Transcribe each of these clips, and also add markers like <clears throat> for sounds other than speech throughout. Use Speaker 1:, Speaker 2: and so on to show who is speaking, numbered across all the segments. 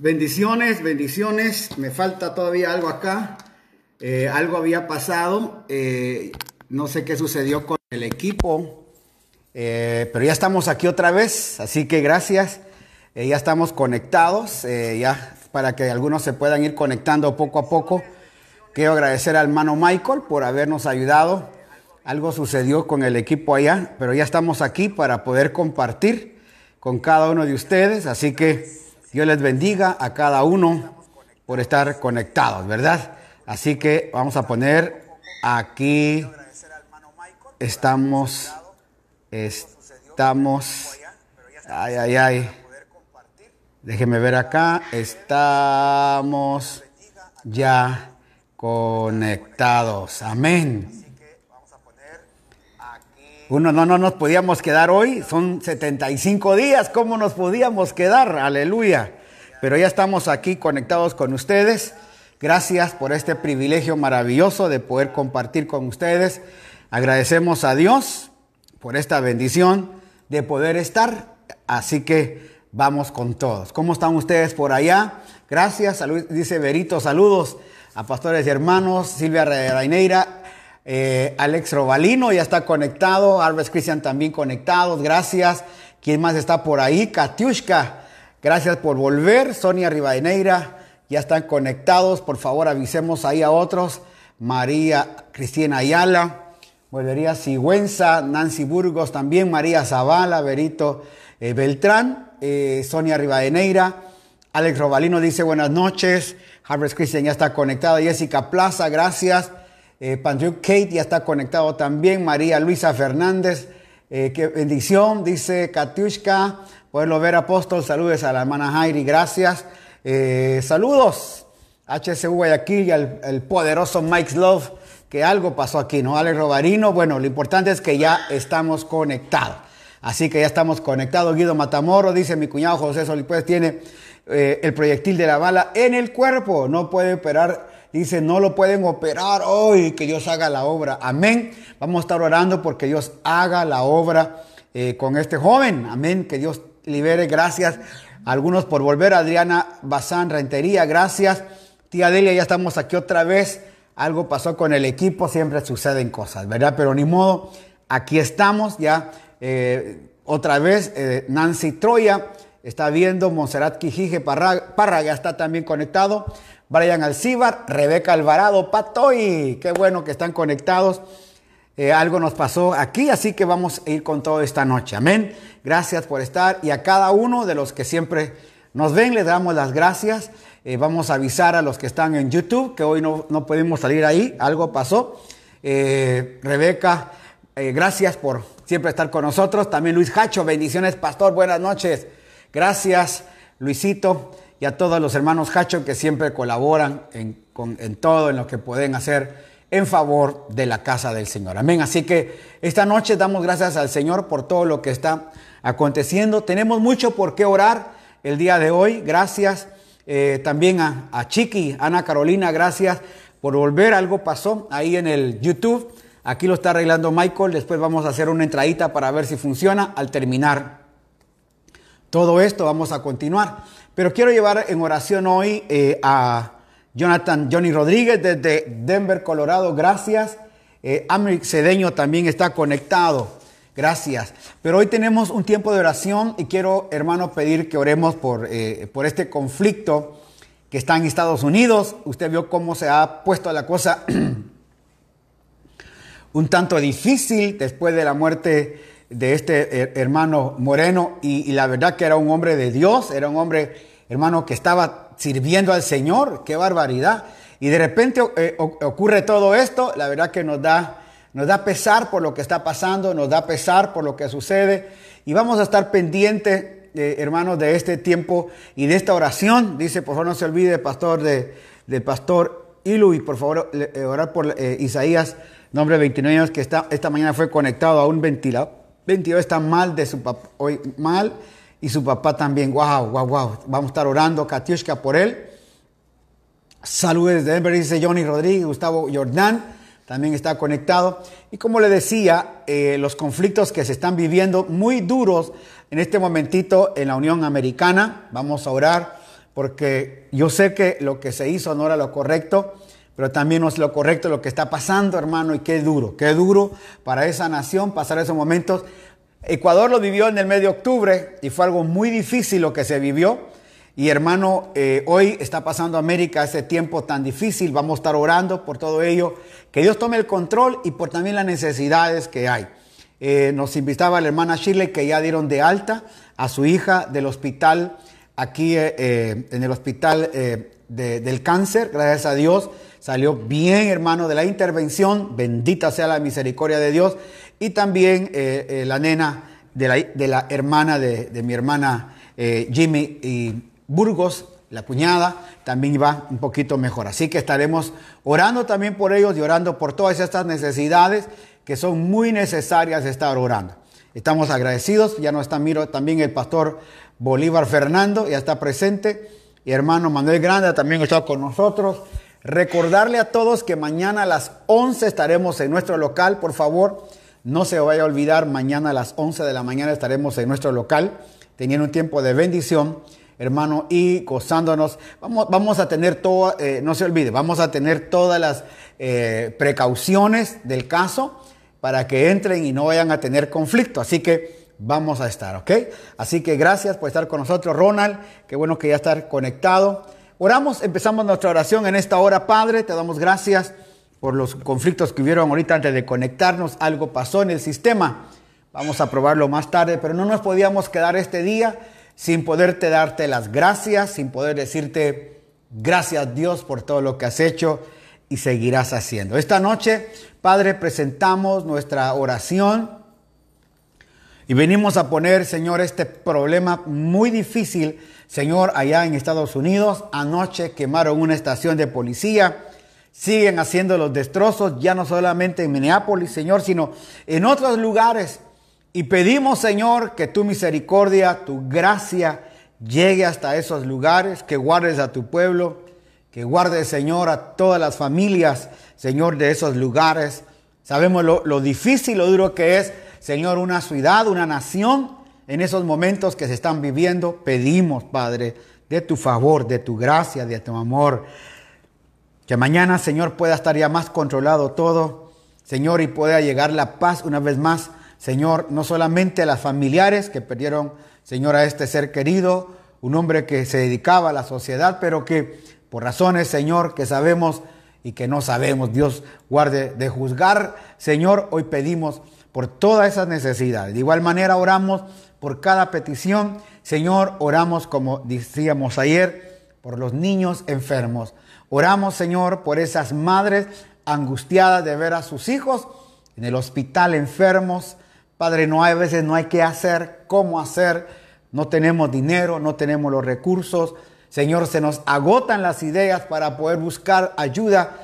Speaker 1: Bendiciones, bendiciones. Me falta todavía algo acá. Eh, algo había pasado. eh, no sé qué sucedió con el equipo. eh, pero ya estamos aquí otra vez. Así que gracias. Ya estamos conectados. ya para que algunos se puedan ir conectando poco a poco. Quiero agradecer al hermano Michael por habernos ayudado. Algo sucedió con el equipo allá, pero ya estamos aquí para poder compartir con cada uno de ustedes. Así que Dios les bendiga a cada uno por estar conectados, ¿verdad? Así que vamos a poner aquí, estamos, estamos, ay, ay, ay. Déjenme ver acá, estamos ya conectados. Amén. Uno, no, no nos podíamos quedar hoy, son 75 días, ¿cómo nos podíamos quedar? Aleluya. Pero ya estamos aquí conectados con ustedes. Gracias por este privilegio maravilloso de poder compartir con ustedes. Agradecemos a Dios por esta bendición de poder estar. Así que vamos con todos. ¿Cómo están ustedes por allá? Gracias. Dice Berito, saludos a pastores y hermanos. Silvia Raineira, eh, Alex Robalino ya está conectado. Alves Cristian también conectados. Gracias. ¿Quién más está por ahí? Katiushka. Gracias por volver. Sonia Rivadeneira. Ya están conectados. Por favor, avisemos ahí a otros. María Cristina Ayala. Volvería Sigüenza. Nancy Burgos también. María Zavala. Berito eh, Beltrán. eh, Sonia Rivadeneira. Alex Robalino dice buenas noches. Harvest Christian ya está conectada. Jessica Plaza, gracias. Eh, Kate ya está conectado también. María Luisa Fernández, eh, qué bendición, dice Katiushka. Poderlo ver, apóstol. Saludos a la hermana Jairi, gracias. Eh, saludos. HSU Guayaquil y al el poderoso Mike Love, que algo pasó aquí, ¿no? Alex Robarino, bueno, lo importante es que ya estamos conectados. Así que ya estamos conectados. Guido Matamoro dice: Mi cuñado José Solipuez tiene eh, el proyectil de la bala en el cuerpo. No puede operar. Dice: No lo pueden operar hoy. Que Dios haga la obra. Amén. Vamos a estar orando porque Dios haga la obra eh, con este joven. Amén. Que Dios libere. Gracias. Algunos por volver. Adriana Bazán Rentería. Gracias. Tía Delia, ya estamos aquí otra vez. Algo pasó con el equipo. Siempre suceden cosas, ¿verdad? Pero ni modo. Aquí estamos ya. Eh, otra vez, eh, Nancy Troya está viendo, Monserrat Quijije Parra, Parra, ya está también conectado, Brian Alcíbar, Rebeca Alvarado, Patoy, qué bueno que están conectados. Eh, algo nos pasó aquí, así que vamos a ir con todo esta noche. Amén. Gracias por estar y a cada uno de los que siempre nos ven, les damos las gracias. Eh, vamos a avisar a los que están en YouTube que hoy no, no podemos salir ahí, algo pasó. Eh, Rebeca, gracias por siempre estar con nosotros. También Luis Hacho, bendiciones, pastor, buenas noches. Gracias, Luisito, y a todos los hermanos Hacho que siempre colaboran en, todo, en lo que pueden hacer en favor de la casa del Señor. Amén. Así que esta noche damos gracias al Señor por todo lo que está aconteciendo. Tenemos mucho por qué orar el día de hoy. Gracias eh, también a, a Chiqui, Ana Carolina, gracias por volver. Algo pasó ahí en el YouTube. Aquí lo está arreglando Michael. Después vamos a hacer una entradita para ver si funciona. Al terminar todo esto, vamos a continuar. Pero quiero llevar en oración hoy eh, a Jonathan Johnny Rodríguez desde Denver, Colorado. Gracias. Eh, Cedeño también está conectado. Gracias. Pero hoy tenemos un tiempo de oración y quiero, hermano, pedir que oremos por, eh, por este conflicto que está en Estados Unidos. Usted vio cómo se ha puesto la cosa <clears throat> un tanto difícil después de la muerte de este hermano Moreno y, la verdad que era un hombre de Dios, era un hombre, hermano, que estaba sirviendo al Señor, qué barbaridad. Y de repente eh, ocurre todo esto, la verdad que nos da, nos da pesar por lo que está pasando, nos da pesar por lo que sucede y vamos a estar pendientes, eh, hermanos, de este tiempo y de esta oración. Dice, por favor, no se olvide, pastor, de, de pastor Ilu y por favor, eh, orar por Isaías, nombre 29 años, que está, esta mañana fue conectado a un ventilador 22 está mal de su papá, hoy mal, y su papá también. Wow, wow, wow. Vamos a estar orando, Katiushka, por él. Saludos desde Denver, dice Johnny Rodríguez, Gustavo Jordán, también está conectado. Y como le decía, eh, los conflictos que se están viviendo muy duros en este momentito en la Unión Americana. Vamos a orar porque yo sé que lo que se hizo no era lo correcto, pero también no es lo correcto lo que está pasando, hermano, y qué duro, qué duro para esa nación pasar esos momentos. Ecuador lo vivió en el mes de octubre y fue algo muy difícil lo que se vivió. Y hermano, eh, hoy está pasando América ese tiempo tan difícil, vamos a estar orando por todo ello, que Dios tome el control y por también las necesidades que hay. Eh, nos invitaba la hermana Shirley que ya dieron de alta a su hija del hospital, aquí eh, en el hospital del cáncer, gracias a Dios. Salió bien, hermano, de la intervención. Bendita sea la misericordia de Dios. Y también la nena de la, de hermana de, de mi hermana Jimmy y Burgos, la cuñada, también iba un poquito mejor. Así que estaremos orando también por ellos y orando por todas estas necesidades que son muy necesarias estar orando. Estamos agradecidos, ya no está miro también el pastor Bolívar Fernando, ya está presente, y hermano Manuel Granda también está con nosotros. Recordarle a todos que mañana a las 11 estaremos en nuestro local, por favor, no se vaya a olvidar, mañana a las 11 de la mañana estaremos en nuestro local, teniendo un tiempo de bendición hermano, y gozándonos. Vamos, vamos a tener todo, eh, no se olvide, vamos a tener todas las eh, precauciones del caso para que entren y no vayan a tener conflicto. Así que vamos a estar, ¿ok? Así que gracias por estar con nosotros, Ronald. Qué bueno que ya estar conectado. Oramos, empezamos nuestra oración en esta hora, Padre. Te damos gracias por los conflictos que hubieron ahorita antes de conectarnos. Algo pasó en el sistema. Vamos a probarlo más tarde, pero no nos podíamos quedar este día sin poderte darte las gracias, sin poder decirte gracias Dios por todo lo que has hecho y seguirás haciendo. Esta noche, Padre, presentamos nuestra oración y venimos a poner, Señor, este problema muy difícil, Señor, allá en Estados Unidos. Anoche quemaron una estación de policía. Siguen haciendo los destrozos, ya no solamente en Minneapolis, Señor, sino en otros lugares. Y pedimos, Señor, que tu misericordia, tu gracia llegue hasta esos lugares, que guardes a tu pueblo, que guardes, Señor, a todas las familias, Señor, de esos lugares. Sabemos lo, lo difícil, lo duro que es, Señor, una ciudad, una nación, en esos momentos que se están viviendo. Pedimos, Padre, de tu favor, de tu gracia, de tu amor. Que mañana, Señor, pueda estar ya más controlado todo, Señor, y pueda llegar la paz una vez más Señor, no solamente a las familiares que perdieron, Señor, a este ser querido, un hombre que se dedicaba a la sociedad, pero que por razones, Señor, que sabemos y que no sabemos, Dios guarde de juzgar, Señor, hoy pedimos por todas esas necesidades. De igual manera oramos por cada petición, Señor, oramos como decíamos ayer, por los niños enfermos. Oramos, Señor, por esas madres angustiadas de ver a sus hijos en el hospital enfermos, Padre, no hay veces, no hay qué hacer, cómo hacer, no tenemos dinero, no tenemos los recursos. Señor, se nos agotan las ideas para poder buscar ayuda,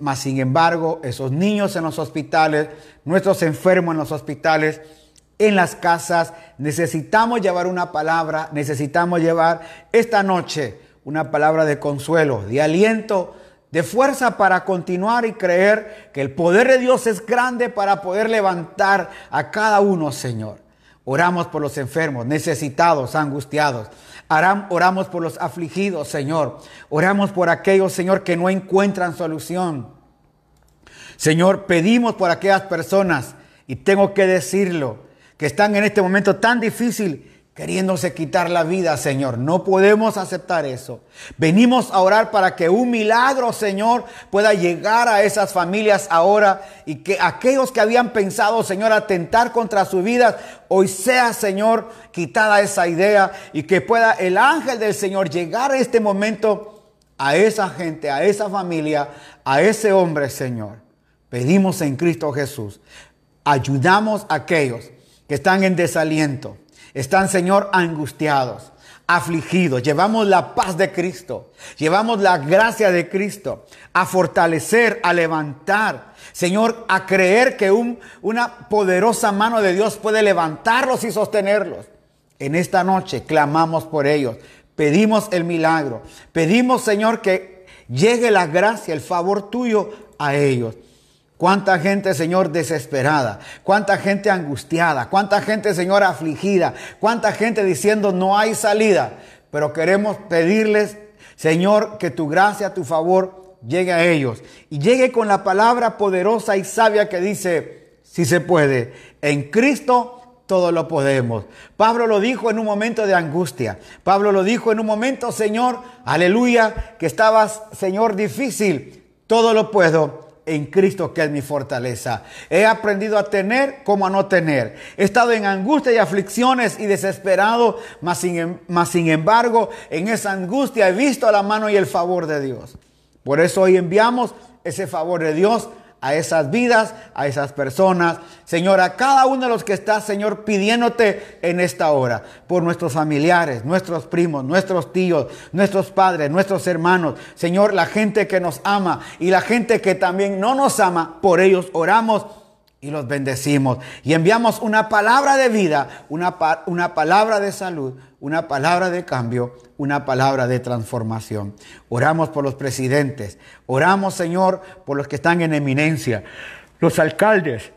Speaker 1: mas sin embargo, esos niños en los hospitales, nuestros enfermos en los hospitales, en las casas, necesitamos llevar una palabra, necesitamos llevar esta noche una palabra de consuelo, de aliento, de fuerza para continuar y creer que el poder de Dios es grande para poder levantar a cada uno, Señor. Oramos por los enfermos, necesitados, angustiados. Oramos por los afligidos, Señor. Oramos por aquellos, Señor, que no encuentran solución. Señor, pedimos por aquellas personas, y tengo que decirlo, que están en este momento tan difícil queriéndose quitar la vida, Señor. No podemos aceptar eso. Venimos a orar para que un milagro, Señor, pueda llegar a esas familias ahora y que aquellos que habían pensado, Señor, atentar contra su vida, hoy sea, Señor, quitada esa idea y que pueda el ángel del Señor llegar a este momento a esa gente, a esa familia, a ese hombre, Señor. Pedimos en Cristo Jesús. Ayudamos a aquellos que están en desaliento están, Señor, angustiados, afligidos. Llevamos la paz de Cristo, llevamos la gracia de Cristo a fortalecer, a levantar. Señor, a creer que una poderosa mano de Dios puede levantarlos y sostenerlos. En esta noche clamamos por ellos, pedimos el milagro, pedimos, Señor, que llegue la gracia, el favor tuyo a ellos. Cuánta gente, Señor, desesperada. Cuánta gente angustiada. Cuánta gente, Señor, afligida. Cuánta gente diciendo no hay salida. pero queremos pedirles, Señor, que tu gracia, tu favor llegue a ellos y llegue con la palabra poderosa y sabia que dice, si se puede, en Cristo todo lo podemos. Pablo lo dijo en un momento de angustia. Pablo lo dijo en un momento, Señor, aleluya, que estabas, Señor, difícil. Todo lo puedo en Cristo que es mi fortaleza. He aprendido a tener como a no tener. He estado en angustia y aflicciones y desesperado, mas sin, em, sin embargo, en esa angustia he visto la mano y el favor de Dios. Por eso hoy enviamos ese favor de Dios a esas vidas, a esas personas. Señor, a cada uno de los que está, Señor, pidiéndote en esta hora, por nuestros familiares, nuestros primos, nuestros tíos, nuestros padres, nuestros hermanos. Señor, la gente que nos ama y la gente que también no nos ama, por ellos oramos y los bendecimos. Y enviamos una palabra de vida, una, una palabra de salud, una palabra de cambio, una palabra de transformación. Oramos por los presidentes, oramos, Señor, por los que están en eminencia, los alcaldes,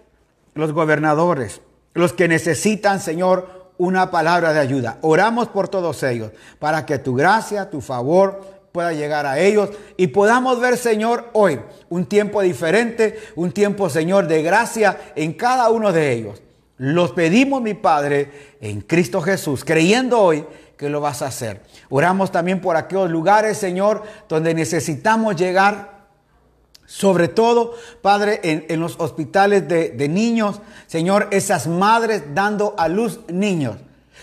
Speaker 1: los gobernadores, los que necesitan, Señor, una palabra de ayuda. Oramos por todos ellos, para que tu gracia, tu favor, pueda llegar a ellos y podamos ver, Señor, hoy un tiempo diferente, un tiempo, Señor, de gracia en cada uno de ellos. Los pedimos, mi Padre, en Cristo Jesús, creyendo hoy que lo vas a hacer. Oramos también por aquellos lugares, Señor, donde necesitamos llegar. Sobre todo, Padre, en, los hospitales de, de niños, Señor, esas madres dando a luz niños.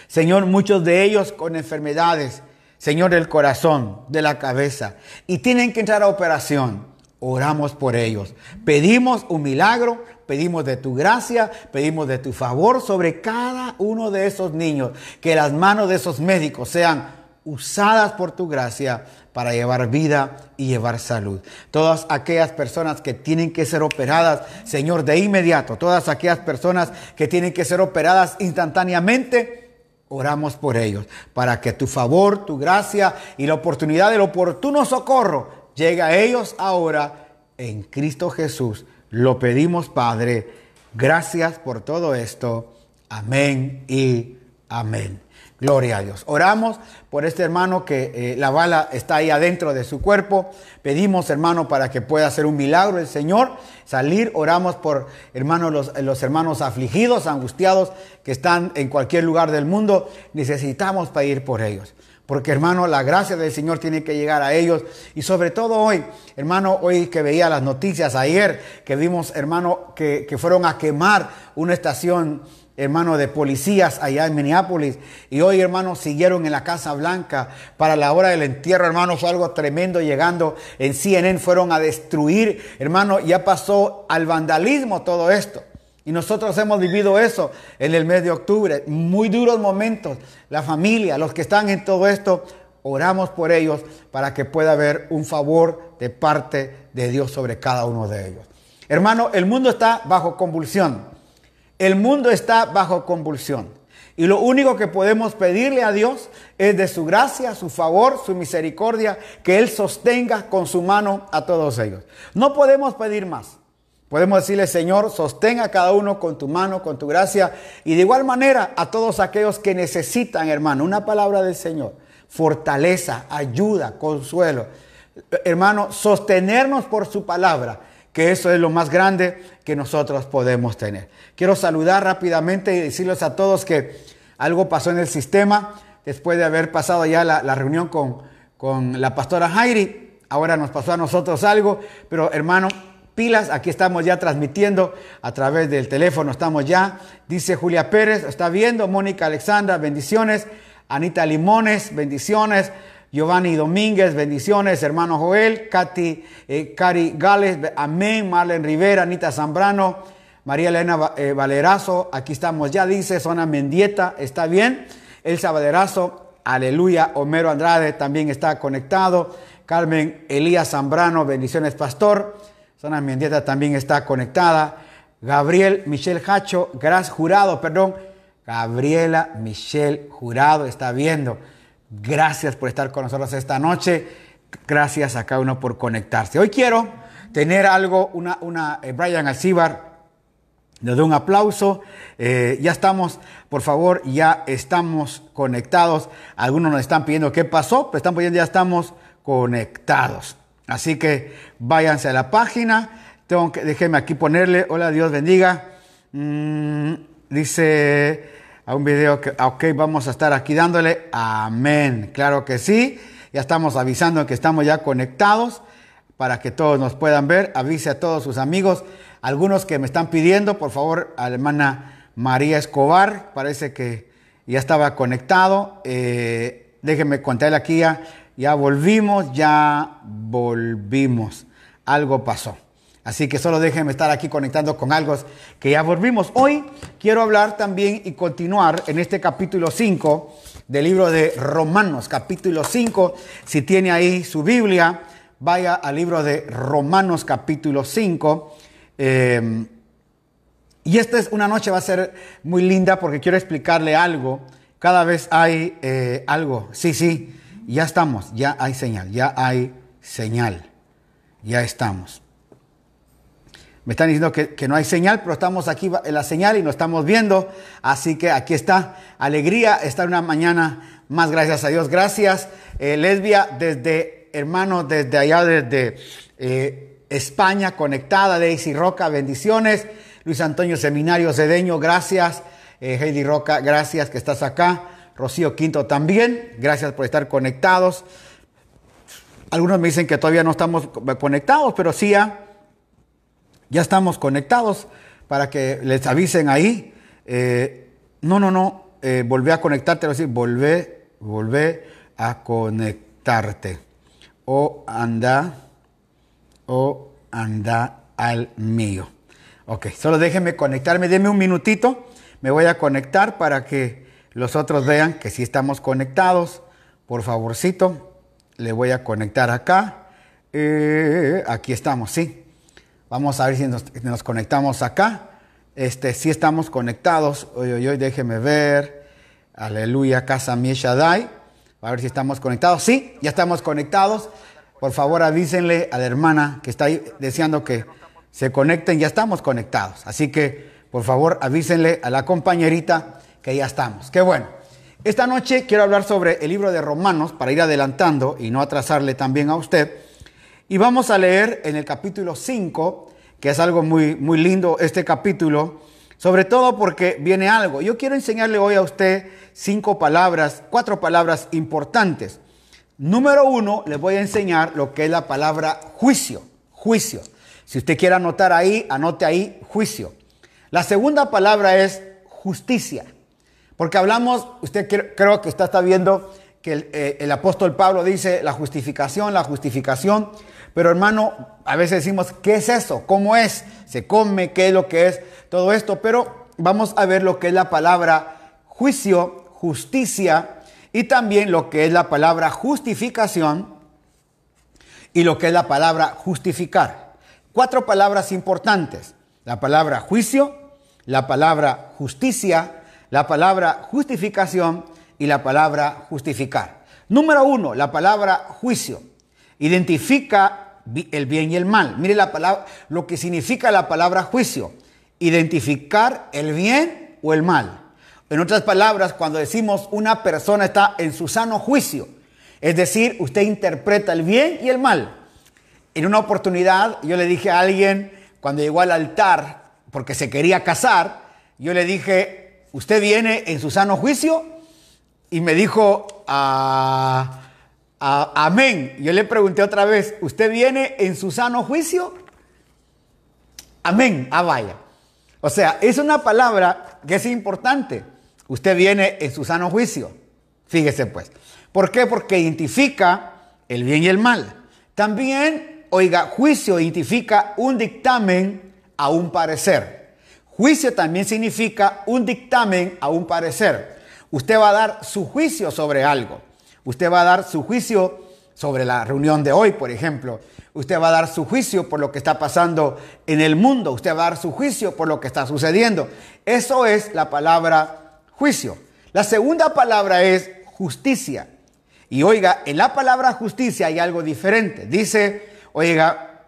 Speaker 1: Señor, muchos de ellos con enfermedades, Señor, del corazón, de la cabeza, y tienen que entrar a operación. Oramos por ellos. Pedimos un milagro, pedimos de tu gracia, pedimos de tu favor sobre cada uno de esos niños. Que las manos de esos médicos sean usadas por tu gracia para llevar vida y llevar salud. Todas aquellas personas que tienen que ser operadas, Señor, de inmediato, todas aquellas personas que tienen que ser operadas instantáneamente, Oramos por ellos, para que tu favor, tu gracia y la oportunidad del oportuno socorro llegue a ellos ahora en Cristo Jesús. Lo pedimos, Padre. Gracias por todo esto. Amén y amén. Gloria a Dios. Oramos por este hermano que eh, la bala está ahí adentro de su cuerpo. Pedimos, hermano, para que pueda hacer un milagro el Señor. Salir, oramos por hermanos, los, los hermanos afligidos, angustiados, que están en cualquier lugar del mundo. Necesitamos pedir por ellos. Porque hermano, la gracia del Señor tiene que llegar a ellos. Y sobre todo hoy, hermano, hoy que veía las noticias, ayer que vimos, hermano, que, que fueron a quemar una estación hermano, de policías allá en Minneapolis. Y hoy, hermano, siguieron en la Casa Blanca para la hora del entierro, hermano, fue algo tremendo llegando en CNN, fueron a destruir, hermano, ya pasó al vandalismo todo esto. Y nosotros hemos vivido eso en el mes de octubre, muy duros momentos. La familia, los que están en todo esto, oramos por ellos para que pueda haber un favor de parte de Dios sobre cada uno de ellos. Hermano, el mundo está bajo convulsión. El mundo está bajo convulsión. Y lo único que podemos pedirle a Dios es de su gracia, su favor, su misericordia, que Él sostenga con su mano a todos ellos. No podemos pedir más. Podemos decirle, Señor, sostenga a cada uno con tu mano, con tu gracia. Y de igual manera a todos aquellos que necesitan, hermano, una palabra del Señor. Fortaleza, ayuda, consuelo. Hermano, sostenernos por su palabra que eso es lo más grande que nosotros podemos tener. Quiero saludar rápidamente y decirles a todos que algo pasó en el sistema después de haber pasado ya la, reunión con, con la pastora Jairi. Ahora nos pasó a nosotros algo, pero hermano, pilas, aquí estamos ya transmitiendo a través del teléfono, estamos ya. Dice Julia Pérez, está viendo, Mónica Alexandra, bendiciones. Anita Limones, bendiciones. Giovanni Domínguez, bendiciones, hermano Joel, Katy, eh, Cari Gales, amén, Marlen Rivera, Anita Zambrano, María Elena eh, Valerazo, aquí estamos ya, dice, Zona Mendieta, está bien, Elsa Valerazo, aleluya, Homero Andrade también está conectado, Carmen Elías Zambrano, bendiciones, pastor, Zona Mendieta también está conectada, Gabriel Michelle Hacho, gracias, jurado, perdón, Gabriela Michelle Jurado está viendo. Gracias por estar con nosotros esta noche. Gracias a cada uno por conectarse. Hoy quiero tener algo, una, una eh, Brian Alcibar Le doy un aplauso. Eh, ya estamos, por favor, ya estamos conectados. Algunos nos están pidiendo qué pasó, pero están pidiendo ya estamos conectados. Así que váyanse a la página. Tengo que, déjenme aquí ponerle, hola, Dios bendiga. Mm, dice a un video que, ok, vamos a estar aquí dándole amén. Claro que sí. Ya estamos avisando que estamos ya conectados para que todos nos puedan ver. Avise a todos sus amigos. Algunos que me están pidiendo, por favor, a hermana María Escobar, parece que ya estaba conectado. Eh, déjenme contarle aquí ya, ya volvimos, ya volvimos. Algo pasó. Así que solo déjenme estar aquí conectando con algo que ya volvimos. Hoy quiero hablar también y continuar en este capítulo 5 del libro de Romanos, capítulo 5. Si tiene ahí su Biblia, vaya al libro de Romanos, capítulo 5. Eh, y esta es una noche, va a ser muy linda porque quiero explicarle algo. Cada vez hay eh, algo. Sí, sí, ya estamos, ya hay señal, ya hay señal. Ya estamos. Me están diciendo que, no hay señal, pero estamos aquí en la señal y nos estamos viendo. Así que aquí está. Alegría estar una mañana más. Gracias a Dios. Gracias, eh, Lesbia, desde, hermano, desde allá, desde España conectada, Daisy Roca, bendiciones. Luis Antonio Seminario Cedeño, gracias. Eh, Heidi Roca, gracias que estás acá. Rocío Quinto también, gracias por estar conectados. Algunos me dicen que todavía no estamos conectados, pero sí ya, estamos conectados para que les avisen ahí. Eh, no, no, no, eh, volvé a conectarte, decir, volvé, volvé a conectarte. O anda o anda al mío. Ok, solo déjenme conectarme, denme un minutito, me voy a conectar para que los otros vean que si estamos conectados. Por favorcito, le voy a conectar acá. Eh, aquí estamos, sí. Vamos a ver si nos, conectamos acá. Este, sí estamos conectados. Hoy, hoy, déjeme ver. Aleluya, casa mi Shaddai. A ver si estamos conectados. Sí, ya estamos conectados. Por favor, avísenle a la hermana que está ahí deseando que se conecten. Ya estamos conectados. Así que, por favor, avísenle a la compañerita que ya estamos. Qué bueno. Esta noche quiero hablar sobre el libro de Romanos para ir adelantando y no atrasarle también a usted. Y vamos a leer en el capítulo 5, que es algo muy, muy lindo este capítulo, sobre todo porque viene algo. Yo quiero enseñarle hoy a usted cinco palabras, cuatro palabras importantes Número uno, les voy a enseñar lo que es la palabra juicio. Juicio. Si usted quiere anotar ahí, anote ahí juicio. La segunda palabra es justicia. Porque hablamos, usted creo que usted está viendo que el, eh, el, apóstol Pablo dice la justificación, la justificación. Pero hermano, a veces decimos, ¿qué es eso? ¿Cómo es? ¿Se come? ¿Qué es lo que es? Todo esto. Pero vamos a ver lo que es la palabra juicio, justicia y también lo que es la palabra justificación y lo que es la palabra justificar. Cuatro palabras importantes. La palabra juicio, la palabra justicia, la palabra justificación y la palabra justificar. Número uno, la palabra juicio. Identifica el bien y el mal. Mire la palabra, lo que significa la palabra juicio. Identificar el bien o el mal. En otras palabras, cuando decimos una persona está en su sano juicio, es decir, usted interpreta el bien y el mal. En una oportunidad yo le dije a alguien, cuando llegó al altar, porque se quería casar, yo le dije, ¿usted viene en su sano juicio? Y me dijo, ah, ah, amén. Yo le pregunté otra vez, ¿usted viene en su sano juicio? Amén, ah vaya. O sea, es una palabra que es importante usted viene en su sano juicio. Fíjese pues. ¿Por qué? Porque identifica el bien y el mal. También, oiga, juicio identifica un dictamen a un parecer. Juicio también significa un dictamen a un parecer. Usted va a dar su juicio sobre algo. Usted va a dar su juicio sobre la reunión de hoy, por ejemplo. Usted va a dar su juicio por lo que está pasando en el mundo. Usted va a dar su juicio por lo que está sucediendo. Eso es la palabra juicio. La segunda palabra es justicia. Y oiga, en la palabra justicia hay algo diferente. Dice, oiga,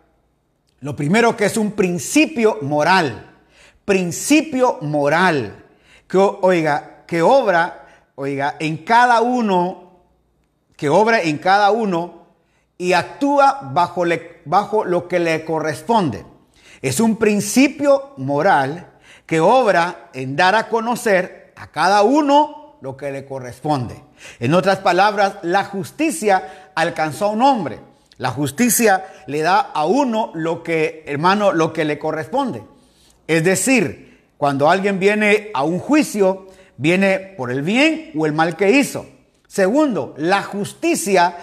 Speaker 1: lo primero que es un principio moral. Principio moral que, oiga, que obra, oiga, en cada uno, que obra en cada uno y actúa bajo, bajo lo que le corresponde. Es un principio moral que obra en dar a conocer a cada uno lo que le corresponde. En otras palabras, la justicia alcanzó a un hombre. La justicia le da a uno lo que, hermano, lo que le corresponde. Es decir, cuando alguien viene a un juicio, viene por el bien o el mal que hizo. Segundo, la justicia,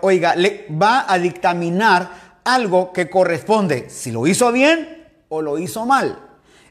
Speaker 1: oiga, le va a dictaminar algo que corresponde, si lo hizo bien o lo hizo mal.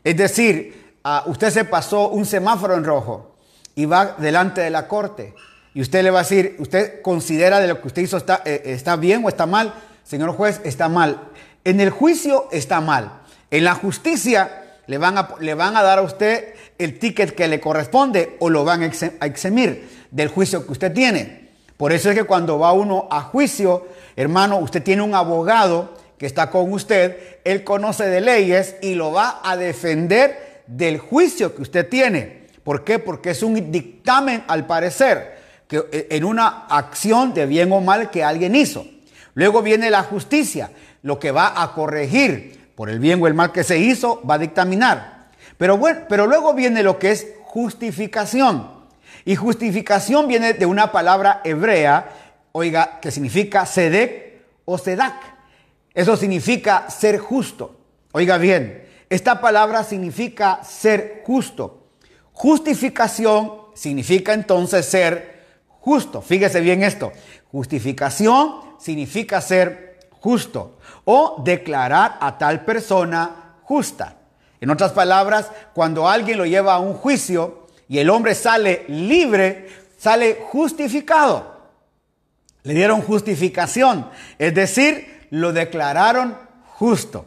Speaker 1: Es decir, usted se pasó un semáforo en rojo y va delante de la corte y usted le va a decir, usted considera de lo que usted hizo está, eh, está bien o está mal. Señor juez, está mal. En el juicio está mal. En la justicia le van a, le van a dar a usted el ticket que le corresponde o lo van a eximir del juicio que usted tiene. Por eso es que cuando va uno a juicio, hermano, usted tiene un abogado que está con usted, él conoce de leyes y lo va a defender del juicio que usted tiene. ¿Por qué? Porque es un dictamen al parecer, que eh, en una acción de bien o mal que alguien hizo. Luego viene la justicia, lo que va a corregir por el bien o el mal que se hizo, va a dictaminar. Pero bueno, pero luego viene lo que es justificación. Y justificación viene de una palabra hebrea, oiga, que significa sedek o sedak. Eso significa ser justo. Oiga bien, esta palabra significa ser justo. Justificación significa entonces ser justo. Fíjese bien esto. Justificación significa ser justo o declarar a tal persona justa. En otras palabras, cuando alguien lo lleva a un juicio y el hombre sale libre, sale justificado. Le dieron justificación, es decir, lo declararon justo.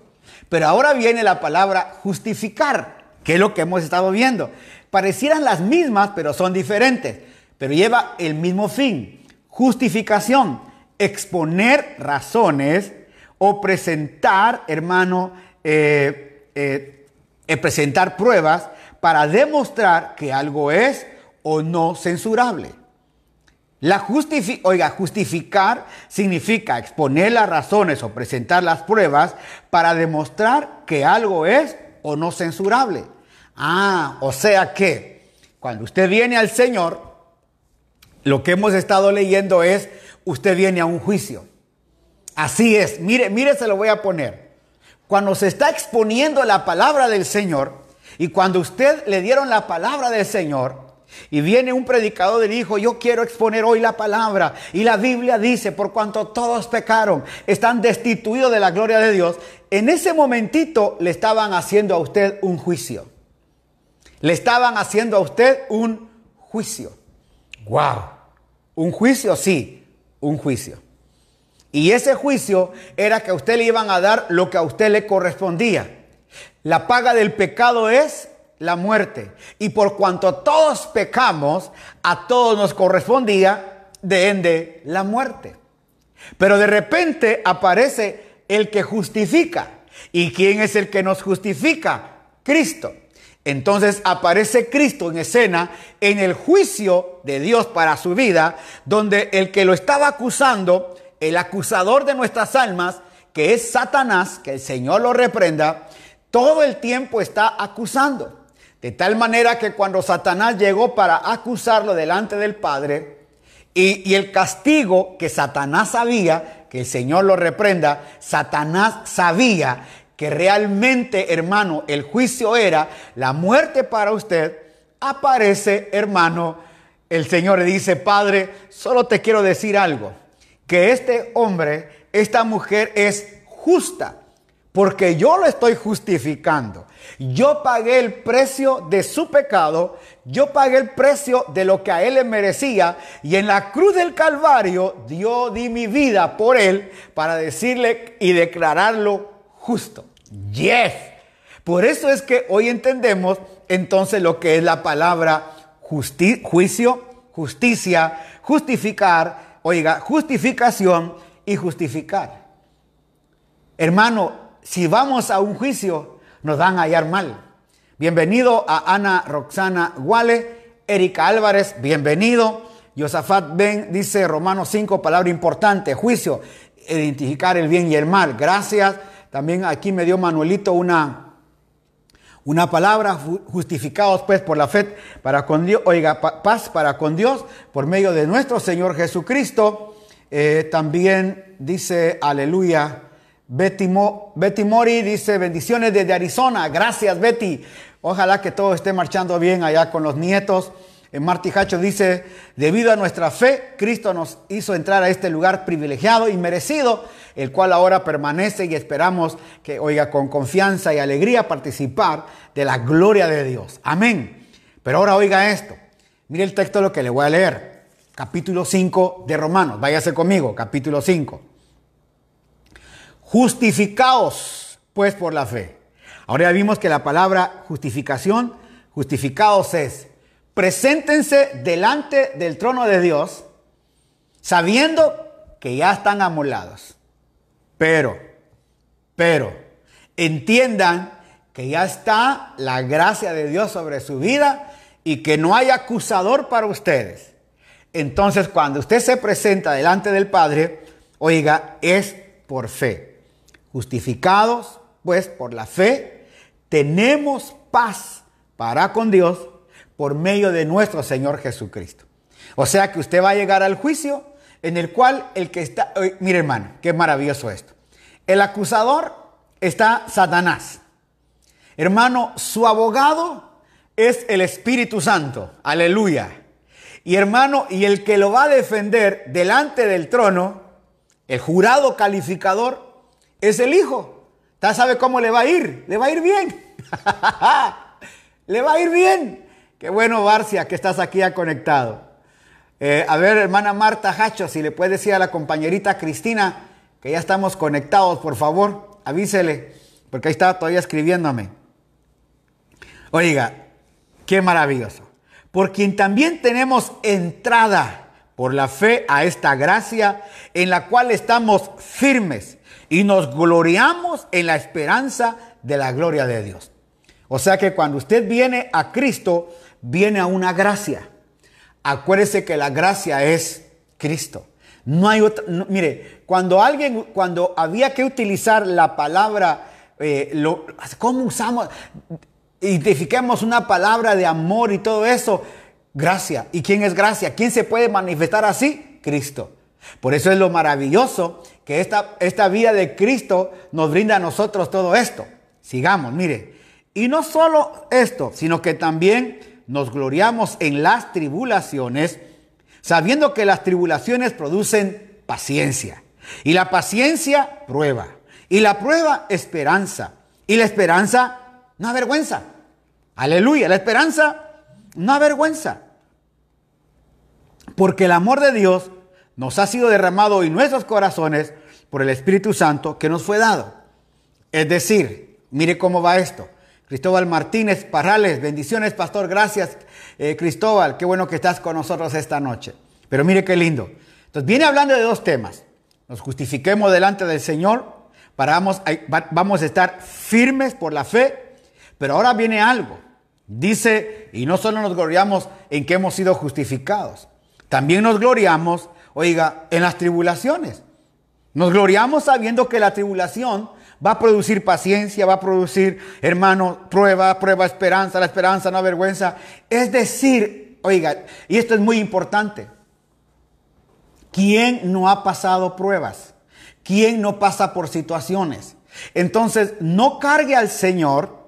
Speaker 1: Pero ahora viene la palabra justificar, que es lo que hemos estado viendo. Parecieran las mismas, pero son diferentes. Pero lleva el mismo fin. Justificación, exponer razones o presentar, hermano, eh, eh, eh, presentar pruebas para demostrar que algo es o no censurable. La oiga, justificar significa exponer las razones o presentar las pruebas para demostrar que algo es o no censurable. Ah, o sea que cuando usted viene al Señor, lo que hemos estado leyendo es, usted viene a un juicio. Así es, mire, mire, se lo voy a poner. Cuando se está exponiendo la palabra del Señor y cuando usted le dieron la palabra del Señor, y viene un predicador y dijo, yo quiero exponer hoy la palabra. Y la Biblia dice, por cuanto todos pecaron, están destituidos de la gloria de Dios. En ese momentito le estaban haciendo a usted un juicio. Le estaban haciendo a usted un juicio. ¡Wow! Un juicio, sí, un juicio. Y ese juicio era que a usted le iban a dar lo que a usted le correspondía. La paga del pecado es la muerte. Y por cuanto todos pecamos, a todos nos correspondía de ende la muerte. Pero de repente aparece el que justifica. ¿Y quién es el que nos justifica? Cristo. Entonces aparece Cristo en escena en el juicio de Dios para su vida, donde el que lo estaba acusando, el acusador de nuestras almas, que es Satanás, que el Señor lo reprenda, todo el tiempo está acusando. De tal manera que cuando Satanás llegó para acusarlo delante del Padre, y, el castigo que Satanás sabía, que el Señor lo reprenda, Satanás sabía que realmente, hermano, el juicio era la muerte para usted, aparece, hermano, el Señor le dice, Padre, solo te quiero decir algo, que este hombre, esta mujer es justa porque yo lo estoy justificando. Yo pagué el precio de su pecado, yo pagué el precio de lo que a él le merecía y en la cruz del Calvario Dios di mi vida por él para decirle y declararlo justo. Yes. Por eso es que hoy entendemos entonces lo que es la palabra juicio, justicia, justificar, oiga, justificación y justificar. Hermano, si vamos a un juicio, nos van a hallar mal. Bienvenido a Ana Roxana Guale, Erika Álvarez, bienvenido. Josafat Ben dice Romanos 5, palabra importante, juicio, identificar el bien y el mal. Gracias. También aquí me dio Manuelito una, una palabra, justificados pues por la fe para con Dios, oiga, paz para con Dios por medio de nuestro Señor Jesucristo. Eh, también dice, aleluya, Betty, Betty Mori dice, bendiciones desde Arizona. Gracias Betty. Ojalá que todo esté marchando bien allá con los nietos. Marty Hacho dice, debido a nuestra fe, Cristo nos hizo entrar a este lugar privilegiado y merecido, el cual ahora permanece y esperamos que, oiga, con confianza y alegría participar de la gloria de Dios. Amén. Pero ahora oiga esto. Mire el texto lo que le voy a leer. Capítulo 5 de Romanos. Váyase conmigo, capítulo 5. Justificaos, pues, por la fe. Ahora ya vimos que la palabra justificación, justificados es preséntense delante del trono de Dios sabiendo que ya están amolados. Pero, pero, entiendan que ya está la gracia de Dios sobre su vida y que no hay acusador para ustedes. Entonces, cuando usted se presenta delante del Padre, oiga, es por fe. Justificados, pues, por la fe, tenemos paz para con Dios por medio de nuestro Señor Jesucristo. O sea que usted va a llegar al juicio en el cual el que está, mire hermano, qué maravilloso esto. El acusador está Satanás. Hermano, su abogado es el Espíritu Santo. Aleluya. Y hermano, y el que lo va a defender delante del trono, el jurado calificador, es el Hijo. ¿Usted sabe cómo le va a ir? Le va a ir bien. <laughs> le va a ir bien. Qué bueno, Barcia, que estás aquí ya conectado. Eh, a ver, hermana Marta Hacho, si le puede decir a la compañerita Cristina que ya estamos conectados, por favor, avísele, porque ahí está todavía escribiéndome. Oiga, qué maravilloso. Por quien también tenemos entrada por la fe a esta gracia en la cual estamos firmes y nos gloriamos en la esperanza de la gloria de Dios. O sea que cuando usted viene a Cristo, viene a una gracia. Acuérdese que la gracia es Cristo. No hay otra. mire, cuando alguien, cuando había que utilizar la palabra, eh, lo, ¿cómo usamos? Identifiquemos una palabra de amor y todo eso. Gracia. ¿Y quién es gracia? ¿Quién se puede manifestar así? Cristo. Por eso es lo maravilloso que esta, esta vida de Cristo nos brinda a nosotros todo esto. Sigamos, mire. Y no solo esto, sino que también nos gloriamos en las tribulaciones, sabiendo que las tribulaciones producen paciencia. Y la paciencia, prueba. Y la prueba, esperanza. Y la esperanza, no avergüenza. Aleluya, la esperanza, no avergüenza. Porque el amor de Dios nos ha sido derramado en nuestros corazones por el Espíritu Santo que nos fue dado. Es decir, mire cómo va esto. Cristóbal Martínez Parrales, bendiciones, pastor, gracias, eh, Cristóbal, qué bueno que estás con nosotros esta noche. Pero mire qué lindo. Entonces, viene hablando de dos temas. Nos justifiquemos delante del Señor, para vamos, vamos a estar firmes por la fe, pero ahora viene algo. Dice, y no solo nos gloriamos en que hemos sido justificados, también nos gloriamos, oiga, en las tribulaciones. Nos gloriamos sabiendo que la tribulación va a producir paciencia, va a producir, hermano, prueba, prueba, esperanza, la esperanza, no vergüenza. Es decir, oiga, y esto es muy importante, ¿quién no ha pasado pruebas? ¿Quién no pasa por situaciones? Entonces, no cargue al Señor,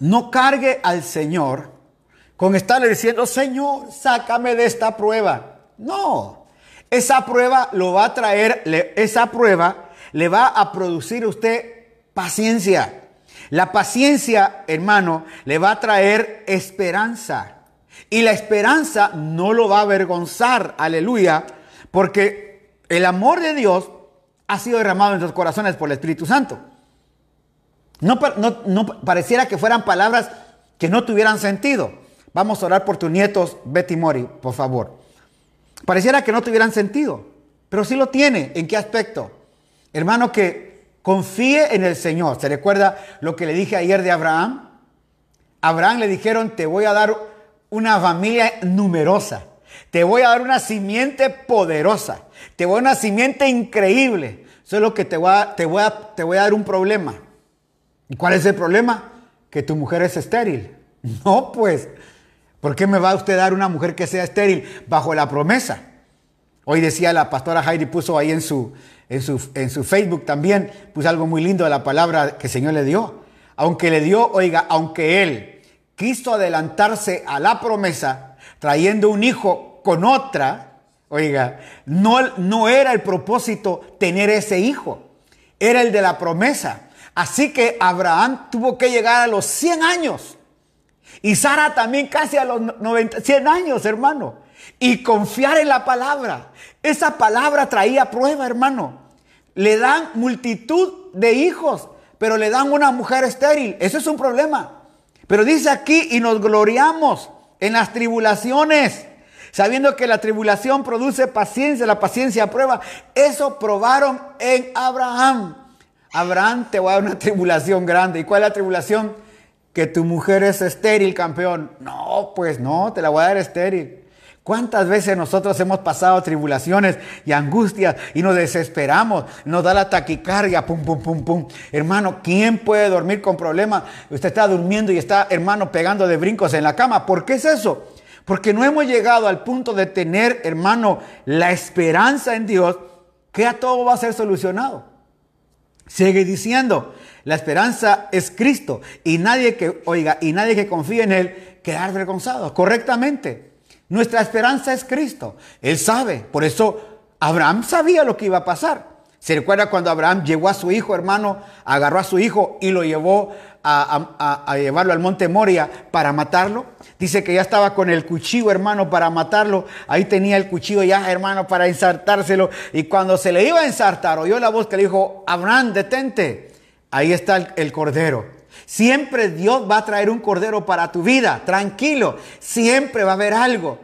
Speaker 1: no cargue al Señor con estarle diciendo, Señor, sácame de esta prueba. No, esa prueba lo va a traer, esa prueba le va a producir usted paciencia. La paciencia, hermano, le va a traer esperanza. Y la esperanza no lo va a avergonzar, aleluya, porque el amor de Dios ha sido derramado en sus corazones por el Espíritu Santo. No, no, pareciera que fueran palabras que no tuvieran sentido. Vamos a orar por tus nietos, Betty Mori, por favor. Pareciera que no tuvieran sentido, pero sí lo tiene. ¿En qué aspecto? Hermano, que confíe en el Señor. ¿Se recuerda lo que le dije ayer de Abraham? Abraham le dijeron, te voy a dar una familia numerosa, te voy a dar una simiente poderosa, te voy a dar una simiente increíble. Solo que te voy a, te voy a, te voy a dar un problema. ¿Y cuál es el problema? Que tu mujer es estéril. <laughs> No, pues, ¿por qué me va a usted dar una mujer que sea estéril bajo la promesa? Hoy decía la pastora Heidi, puso ahí en su, en su, en su Facebook también, puso algo muy lindo de la palabra que el Señor le dio. Aunque le dio, oiga, aunque él quiso adelantarse a la promesa, trayendo un hijo con otra, oiga, no, no era el propósito tener ese hijo, era el de la promesa. Así que Abraham tuvo que llegar a los 100 años. Y Sara también casi a los 90, 100 años, hermano. Y confiar en la palabra. Esa palabra traía prueba, hermano. Le dan multitud de hijos, pero le dan una mujer estéril. Eso es un problema. Pero dice aquí, y nos gloriamos en las tribulaciones, sabiendo que la tribulación produce paciencia, la paciencia prueba. Eso probaron en Abraham. Abraham te va a dar una tribulación grande. ¿Y cuál es la tribulación? Que tu mujer es estéril, campeón. No, pues no, te la voy a dar estéril. ¿Cuántas veces nosotros hemos pasado tribulaciones y angustias y nos desesperamos? Nos da la taquicardia, pum, pum, pum, pum. Hermano, ¿quién puede dormir con problemas? Usted está durmiendo y está, hermano, pegando de brincos en la cama. ¿Por qué es eso? Porque no hemos llegado al punto de tener, hermano, la esperanza en Dios que a todo va a ser solucionado. Sigue diciendo, la esperanza es Cristo y nadie que, oiga, y nadie que confíe en Él queda avergonzado. Correctamente. Nuestra esperanza es Cristo. Él sabe. Por eso Abraham sabía lo que iba a pasar. ¿Se recuerda cuando Abraham llegó a su hijo, hermano, agarró a su hijo y lo llevó a, llevarlo al monte Moria para matarlo. Dice que ya estaba con el cuchillo, hermano, para matarlo. Ahí tenía el cuchillo ya, hermano, para ensartárselo. Y cuando se le iba a ensartar, oyó la voz que le dijo, Abraham, detente. Ahí está el, el cordero. Siempre Dios va a traer un cordero para tu vida. Tranquilo. Siempre va a haber algo.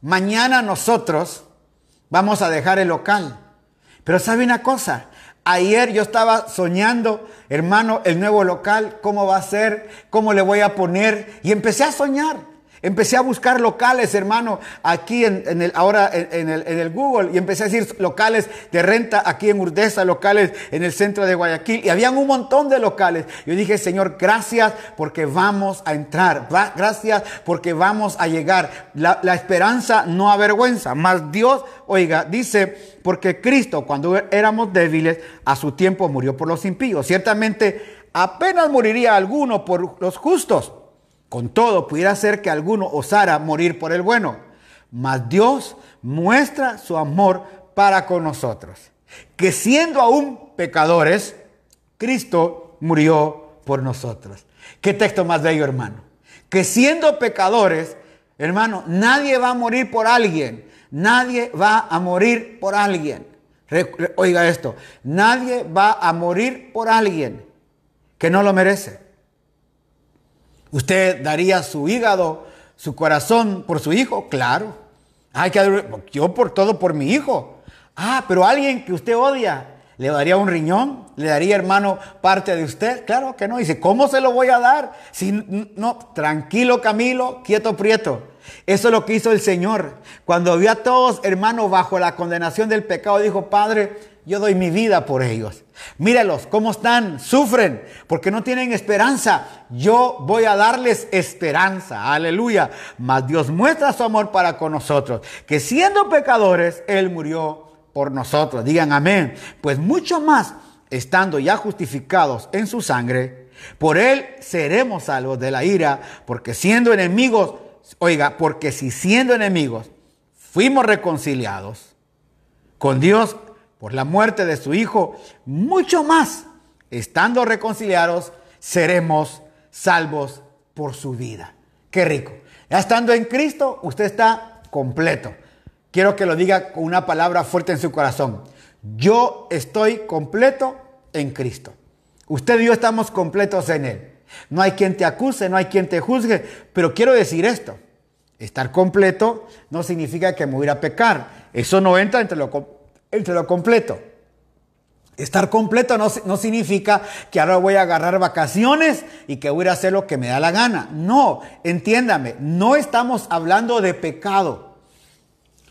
Speaker 1: Mañana nosotros vamos a dejar el local. Pero sabe una cosa, Ayer yo estaba soñando, hermano, el nuevo local, cómo va a ser, cómo le voy a poner. Y empecé a soñar. Empecé a buscar locales, hermano, aquí en, el, ahora en, el, en, el, Google, y empecé a decir locales de renta aquí en Urdesa, locales en el centro de Guayaquil, y habían un montón de locales. Yo dije, Señor, gracias porque vamos a entrar, gracias porque vamos a llegar. La, la esperanza no avergüenza, más Dios, oiga, dice, porque Cristo, cuando éramos débiles, a su tiempo murió por los impíos. Ciertamente, apenas moriría alguno por los justos con todo, pudiera ser que alguno osara morir por el bueno, mas Dios muestra su amor para con nosotros, que siendo aún pecadores, Cristo murió por nosotros. ¿Qué texto más bello, hermano? Que siendo pecadores, hermano, nadie va a morir por alguien, nadie va a morir por alguien. Oiga esto, nadie va a morir por alguien que no lo merece. ¿Usted daría su hígado, su corazón por su hijo? Claro. Hay que yo por todo por mi hijo. Ah, pero alguien que usted odia, ¿le daría un riñón? ¿Le daría, hermano, parte de usted? Claro que no. Dice, ¿cómo se lo voy a dar? Si no, tranquilo Camilo, quieto Prieto. Eso es lo que hizo el Señor. Cuando vio a todos, hermano, bajo la condenación del pecado, dijo, Padre, yo doy mi vida por ellos. Míralos, cómo están, sufren, porque no tienen esperanza. Yo voy a darles esperanza, aleluya. Mas Dios muestra su amor para con nosotros, que siendo pecadores, Él murió por nosotros. Digan amén. Pues mucho más, estando ya justificados en su sangre, por Él seremos salvos de la ira, porque siendo enemigos, oiga, porque si siendo enemigos fuimos reconciliados con Dios por la muerte de su Hijo, mucho más, estando reconciliados, seremos salvos por su vida. Qué rico. Ya estando en Cristo, usted está completo. Quiero que lo diga con una palabra fuerte en su corazón. Yo estoy completo en Cristo. Usted y yo estamos completos en Él. No hay quien te acuse, no hay quien te juzgue, pero quiero decir esto. Estar completo no significa que me voy a pecar. Eso no entra entre lo, entre lo completo. Estar completo no, no, significa que ahora voy a agarrar vacaciones y que voy a hacer lo que me da la gana. No, entiéndame, no estamos hablando de pecado.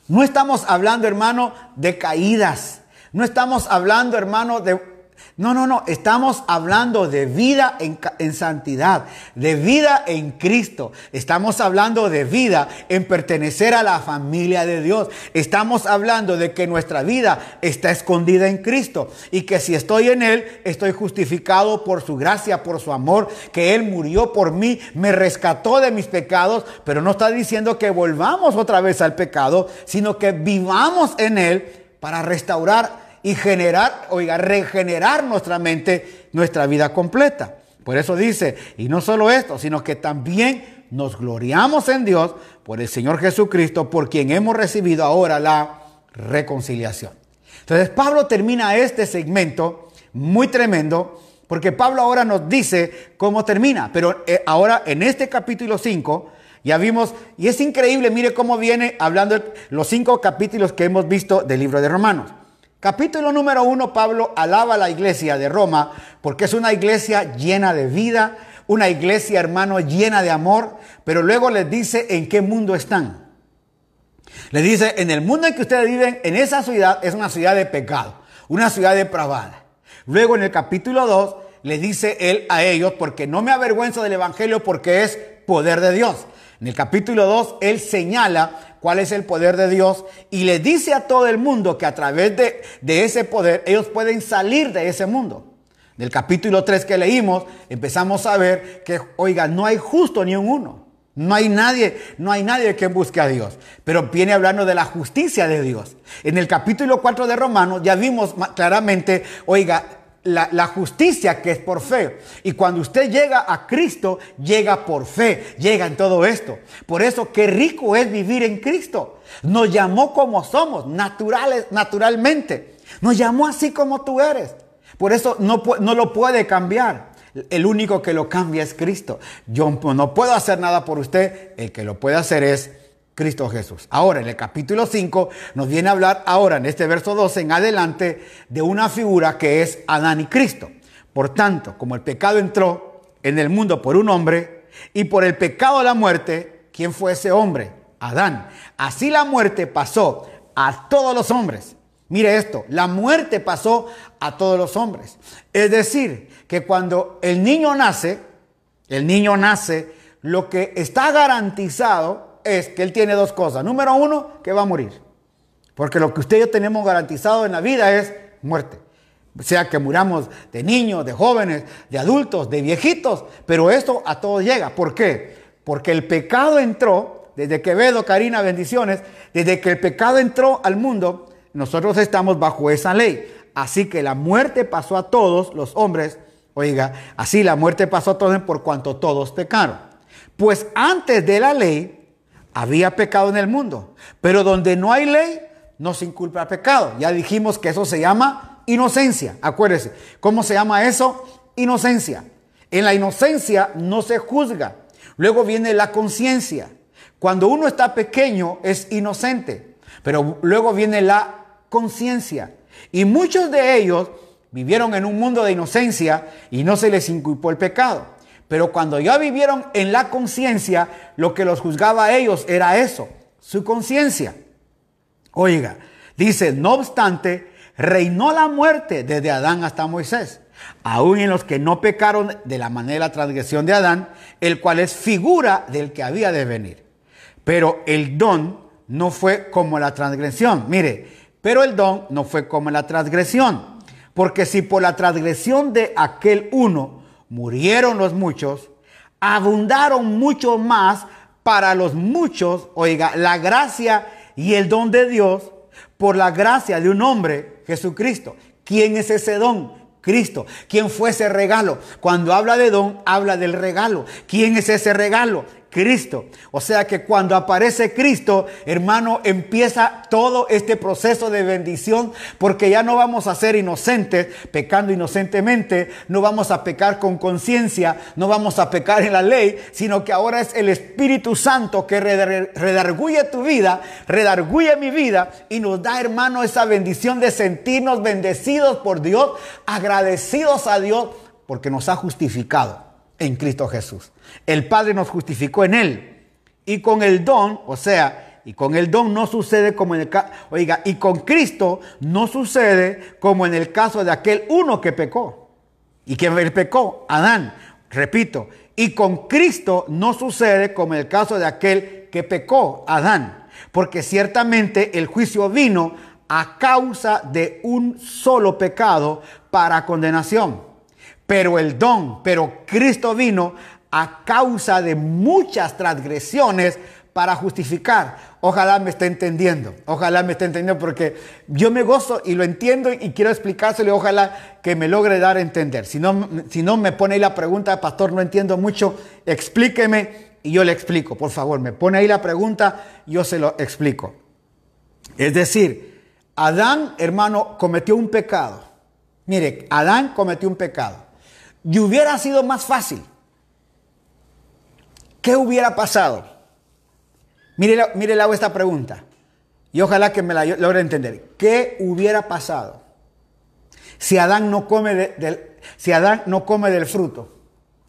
Speaker 1: No estamos hablando, hermano, de caídas. No estamos hablando, hermano, de no, no, no, estamos hablando de vida en, santidad, de vida en Cristo. Estamos hablando de vida en pertenecer a la familia de Dios. Estamos hablando de que nuestra vida está escondida en Cristo y que si estoy en Él, estoy justificado por su gracia, por su amor, que Él murió por mí, me rescató de mis pecados, pero no está diciendo que volvamos otra vez al pecado, sino que vivamos en Él para restaurar y generar, oiga, regenerar nuestra mente, nuestra vida completa. Por eso dice, y no solo esto, sino que también nos gloriamos en Dios por el Señor Jesucristo, por quien hemos recibido ahora la reconciliación. Entonces Pablo termina este segmento muy tremendo, porque Pablo ahora nos dice cómo termina, pero eh, ahora en este capítulo 5 ya vimos, y es increíble, mire cómo viene hablando los cinco capítulos que hemos visto del libro de Romanos. Capítulo número uno, Pablo alaba a la iglesia de Roma porque es una iglesia llena de vida, una iglesia, hermano, llena de amor, pero luego les dice en qué mundo están. Le dice, en el mundo en que ustedes viven, en esa ciudad es una ciudad de pecado, una ciudad depravada. Luego en el capítulo 2 le dice él a ellos, porque no me avergüenzo del Evangelio porque es poder de Dios. En el capítulo 2 él señala cuál es el poder de Dios y le dice a todo el mundo que a través de, ese poder ellos pueden salir de ese mundo. Del capítulo 3 que leímos, empezamos a ver que, oiga, no hay justo ni un uno. No hay nadie, no hay nadie que busque a Dios. Pero viene hablando de la justicia de Dios. En el capítulo 4 de Romanos ya vimos claramente, oiga, la, justicia que es por fe. Y cuando usted llega a Cristo, llega por fe, llega en todo esto. Por eso, qué rico es vivir en Cristo. Nos llamó como somos, naturales, naturalmente. Nos llamó así como tú eres. Por eso no, no lo puede cambiar. El único que lo cambia es Cristo. Yo no puedo hacer nada por usted. El que lo puede hacer es Cristo Jesús. Ahora, en el capítulo 5 nos viene a hablar ahora, en este verso 12 en adelante, de una figura que es Adán y Cristo. Por tanto, como el pecado entró en el mundo por un hombre y por el pecado la muerte, ¿quién fue ese hombre? Adán. Así la muerte pasó a todos los hombres. Mire esto, la muerte pasó a todos los hombres. Es decir, que cuando el niño nace, el niño nace, lo que está garantizado es que Él tiene dos cosas. Número uno, que va a morir. Porque lo que usted y yo tenemos garantizado en la vida es muerte. Sea que muramos de niños, de jóvenes, de adultos, de viejitos, pero esto a todos llega. ¿Por qué? Porque el pecado entró, desde que Quevedo, Karina, bendiciones, desde que el pecado entró al mundo, nosotros estamos bajo esa ley. Así que la muerte pasó a todos los hombres, oiga, así la muerte pasó a todos por cuanto todos pecaron. Pues antes de la ley, había pecado en el mundo, pero donde no hay ley, no se inculpa pecado. Ya dijimos que eso se llama inocencia. Acuérdese, ¿cómo se llama eso? Inocencia. En la inocencia no se juzga. Luego viene la conciencia. Cuando uno está pequeño es inocente, pero luego viene la conciencia. Y muchos de ellos vivieron en un mundo de inocencia y no se les inculpó el pecado. Pero cuando ya vivieron en la conciencia, lo que los juzgaba a ellos era eso, su conciencia. Oiga, dice, no obstante, reinó la muerte desde Adán hasta Moisés, aún en los que no pecaron de la manera de la transgresión de Adán, el cual es figura del que había de venir. Pero el don no fue como la transgresión. Mire, pero el don no fue como la transgresión. Porque si por la transgresión de aquel uno murieron los muchos, abundaron mucho más para los muchos, oiga, la gracia y el don de Dios por la gracia de un hombre, Jesucristo. ¿Quién es ese don? Cristo. ¿Quién fue ese regalo? Cuando habla de don, habla del regalo. ¿Quién es ese regalo? Cristo. O sea que cuando aparece Cristo, hermano, empieza todo este proceso de bendición porque ya no vamos a ser inocentes pecando inocentemente, no vamos a pecar con conciencia, no vamos a pecar en la ley, sino que ahora es el Espíritu Santo que redarguye tu vida, redarguye mi vida y nos da, hermano, esa bendición de sentirnos bendecidos por Dios, agradecidos a Dios porque nos ha justificado en Cristo Jesús. El Padre nos justificó en Él. Y con el don, o sea, y con el don no sucede como en el caso, oiga, y con Cristo no sucede como en el caso de aquel uno que pecó. ¿Y quién pecó? Adán. Repito, y con Cristo no sucede como en el caso de aquel que pecó, Adán. Porque ciertamente el juicio vino a causa de un solo pecado para condenación pero el don, pero Cristo vino a causa de muchas transgresiones para justificar. Ojalá me esté entendiendo, ojalá me esté entendiendo porque yo me gozo y lo entiendo y quiero explicárselo ojalá que me logre dar a entender. Si no, si no me pone ahí la pregunta, pastor, no entiendo mucho, explíqueme y yo le explico, por favor, me pone ahí la pregunta, yo se lo explico. Es decir, Adán, hermano, cometió un pecado. Mire, Adán cometió un pecado y hubiera sido más fácil. ¿Qué hubiera pasado? Mire, mire le hago esta pregunta y ojalá que me la logre entender. ¿Qué hubiera pasado si Adán no come, del, si Adán no come del fruto?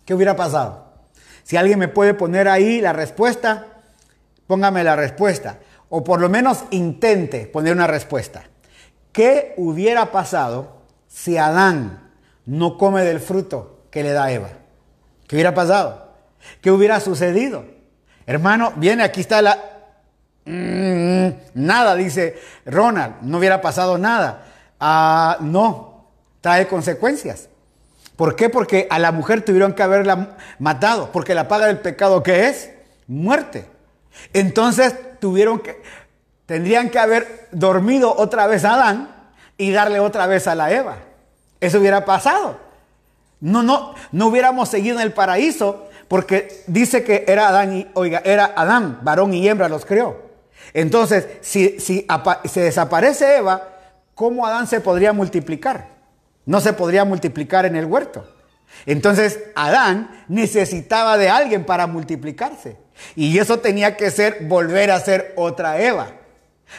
Speaker 1: ¿Qué hubiera pasado? Si alguien me puede poner ahí la respuesta, póngame la respuesta. O por lo menos intente poner una respuesta. ¿Qué hubiera pasado si Adán no come del fruto que le da Eva. ¿Qué hubiera pasado? ¿Qué hubiera sucedido? Hermano, viene, aquí está la... Mm, nada, dice Ronald, no hubiera pasado nada. Ah, no, trae consecuencias. ¿Por qué? Porque a la mujer tuvieron que haberla matado, porque la paga del pecado que es muerte. Entonces tuvieron que, tendrían que haber dormido otra vez a Adán y darle otra vez a la Eva. Eso hubiera pasado. No, no, no hubiéramos seguido en el paraíso porque dice que era Adán y, oiga, era Adán, varón y hembra los creó. Entonces, si, si se desaparece Eva, ¿cómo Adán se podría multiplicar? No se podría multiplicar en el huerto. Entonces, Adán necesitaba de alguien para multiplicarse. Y eso tenía que ser volver a ser otra Eva.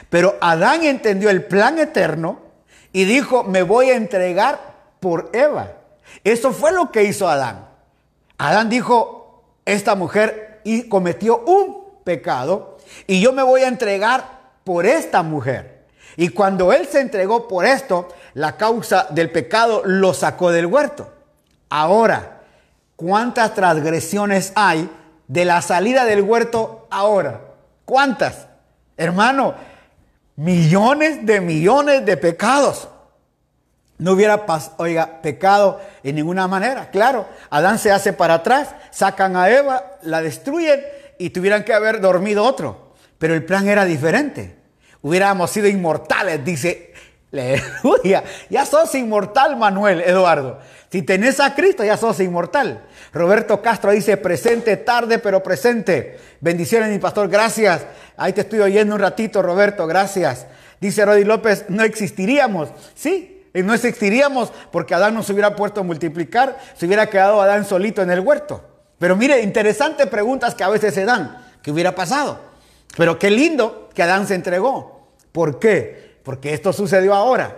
Speaker 1: Pero Adán entendió el plan eterno y dijo, me voy a entregar por Eva. Eso fue lo que hizo Adán. Adán dijo, esta mujer y cometió un pecado y yo me voy a entregar por esta mujer. Y cuando él se entregó por esto, la causa del pecado lo sacó del huerto. Ahora, ¿cuántas transgresiones hay de la salida del huerto ahora? ¿Cuántas? Hermano, millones de millones de pecados no hubiera, oiga, pecado en ninguna manera. Claro, Adán se hace para atrás, sacan a Eva, la destruyen y tuvieran que haber dormido otro. Pero el plan era diferente. Hubiéramos sido inmortales, dice, <laughs> aleluya. Ya sos inmortal, Manuel, Eduardo. Si tenés a Cristo, ya sos inmortal. Roberto Castro dice, presente, tarde, pero presente. Bendiciones, mi pastor, gracias. Ahí te estoy oyendo un ratito, Roberto, gracias. Dice Rodi López, no existiríamos. Sí, y no existiríamos porque Adán no se hubiera puesto a multiplicar, se hubiera quedado Adán solito en el huerto. Pero mire, interesantes preguntas que a veces se dan. ¿Qué hubiera pasado? Pero qué lindo que Adán se entregó. ¿Por qué? Porque esto sucedió ahora.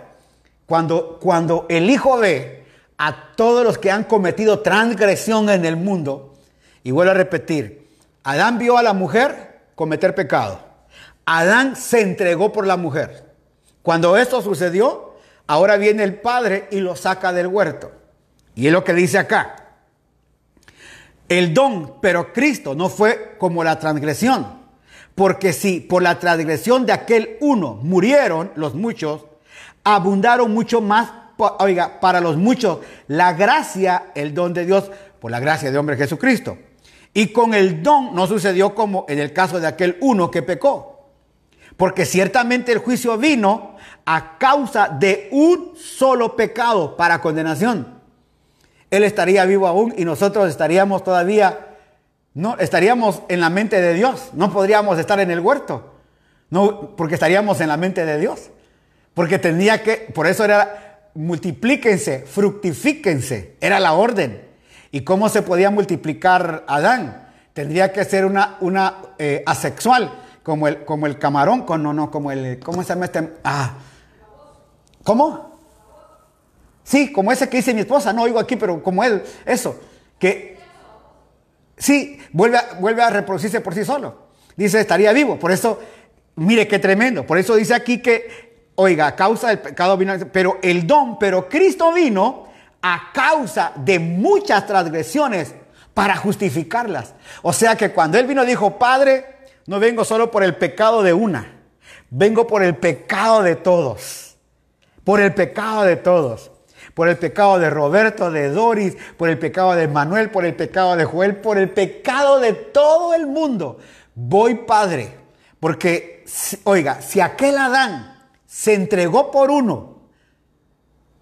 Speaker 1: Cuando, cuando el Hijo ve a todos los que han cometido transgresión en el mundo, y vuelvo a repetir, Adán vio a la mujer cometer pecado. Adán se entregó por la mujer. Cuando esto sucedió, Ahora viene el padre y lo saca del huerto. Y es lo que dice acá. El don, pero Cristo no fue como la transgresión. Porque si por la transgresión de aquel uno murieron los muchos, abundaron mucho más, oiga, para los muchos, la gracia, el don de Dios, por la gracia de hombre Jesucristo. Y con el don no sucedió como en el caso de aquel uno que pecó. Porque ciertamente el juicio vino a causa de un solo pecado para condenación. Él estaría vivo aún y nosotros estaríamos todavía no estaríamos en la mente de Dios, no podríamos estar en el huerto. No, porque estaríamos en la mente de Dios. Porque tendría que, por eso era multiplíquense, fructifíquense, era la orden. ¿Y cómo se podía multiplicar Adán? Tendría que ser una, una eh, asexual, como el, como el camarón, con, no, no, como el, ¿cómo se llama este? Ah, ¿cómo? Sí, como ese que dice mi esposa, no oigo aquí, pero como él, eso, que sí, vuelve a, vuelve a reproducirse por sí solo. Dice, estaría vivo. Por eso, mire qué tremendo. Por eso dice aquí que, oiga, a causa del pecado vino, pero el don, pero Cristo vino a causa de muchas transgresiones para justificarlas. O sea que cuando Él vino dijo, Padre, no vengo solo por el pecado de una, vengo por el pecado de todos. Por el pecado de todos. Por el pecado de Roberto, de Doris, por el pecado de Manuel, por el pecado de Joel, por el pecado de todo el mundo. Voy, Padre, porque, oiga, si aquel Adán se entregó por uno,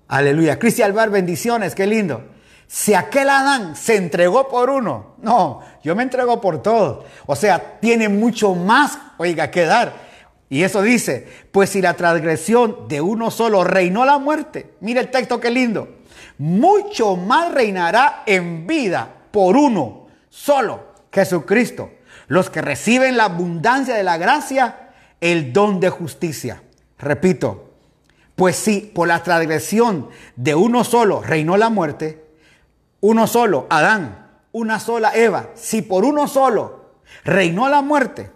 Speaker 1: aleluya, Cristian Alvar, bendiciones, qué lindo. Si aquel Adán se entregó por uno, no, yo me entrego por todos. O sea, tiene mucho más, oiga, que dar. Y eso dice, pues si la transgresión de uno solo reinó la muerte, mire el texto qué lindo, mucho más reinará en vida por uno solo, Jesucristo, los que reciben la abundancia de la gracia, el don de justicia. Repito, pues si por la transgresión de uno solo reinó la muerte, uno solo, Adán, una sola Eva, si por uno solo reinó la muerte,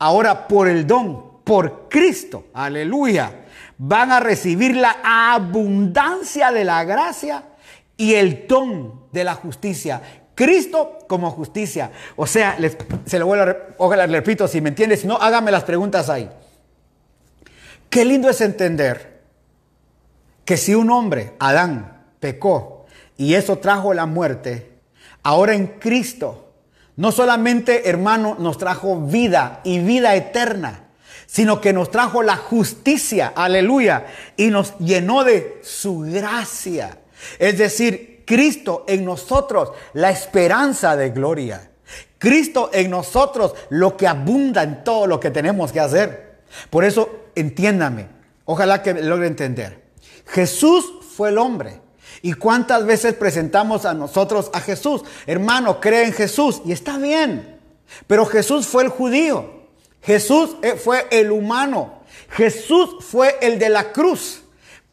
Speaker 1: ahora por el don, por Cristo, aleluya, van a recibir la abundancia de la gracia y el don de la justicia. Cristo como justicia. O sea, se lo vuelvo a, ojalá le repito, si me entiendes, si no, hágame las preguntas ahí. Qué lindo es entender que si un hombre, Adán, pecó, y eso trajo la muerte, ahora en Cristo, no solamente, hermano, nos trajo vida y vida eterna, sino que nos trajo la justicia, aleluya, y nos llenó de su gracia. Es decir, Cristo en nosotros, la esperanza de gloria. Cristo en nosotros, lo que abunda en todo lo que tenemos que hacer. Por eso, entiéndame, ojalá que logre entender. Jesús fue el hombre ¿Y cuántas veces presentamos a nosotros a Jesús? Hermano, cree en Jesús y está bien. Pero Jesús fue el judío. Jesús eh, fue el humano. Jesús fue el de la cruz.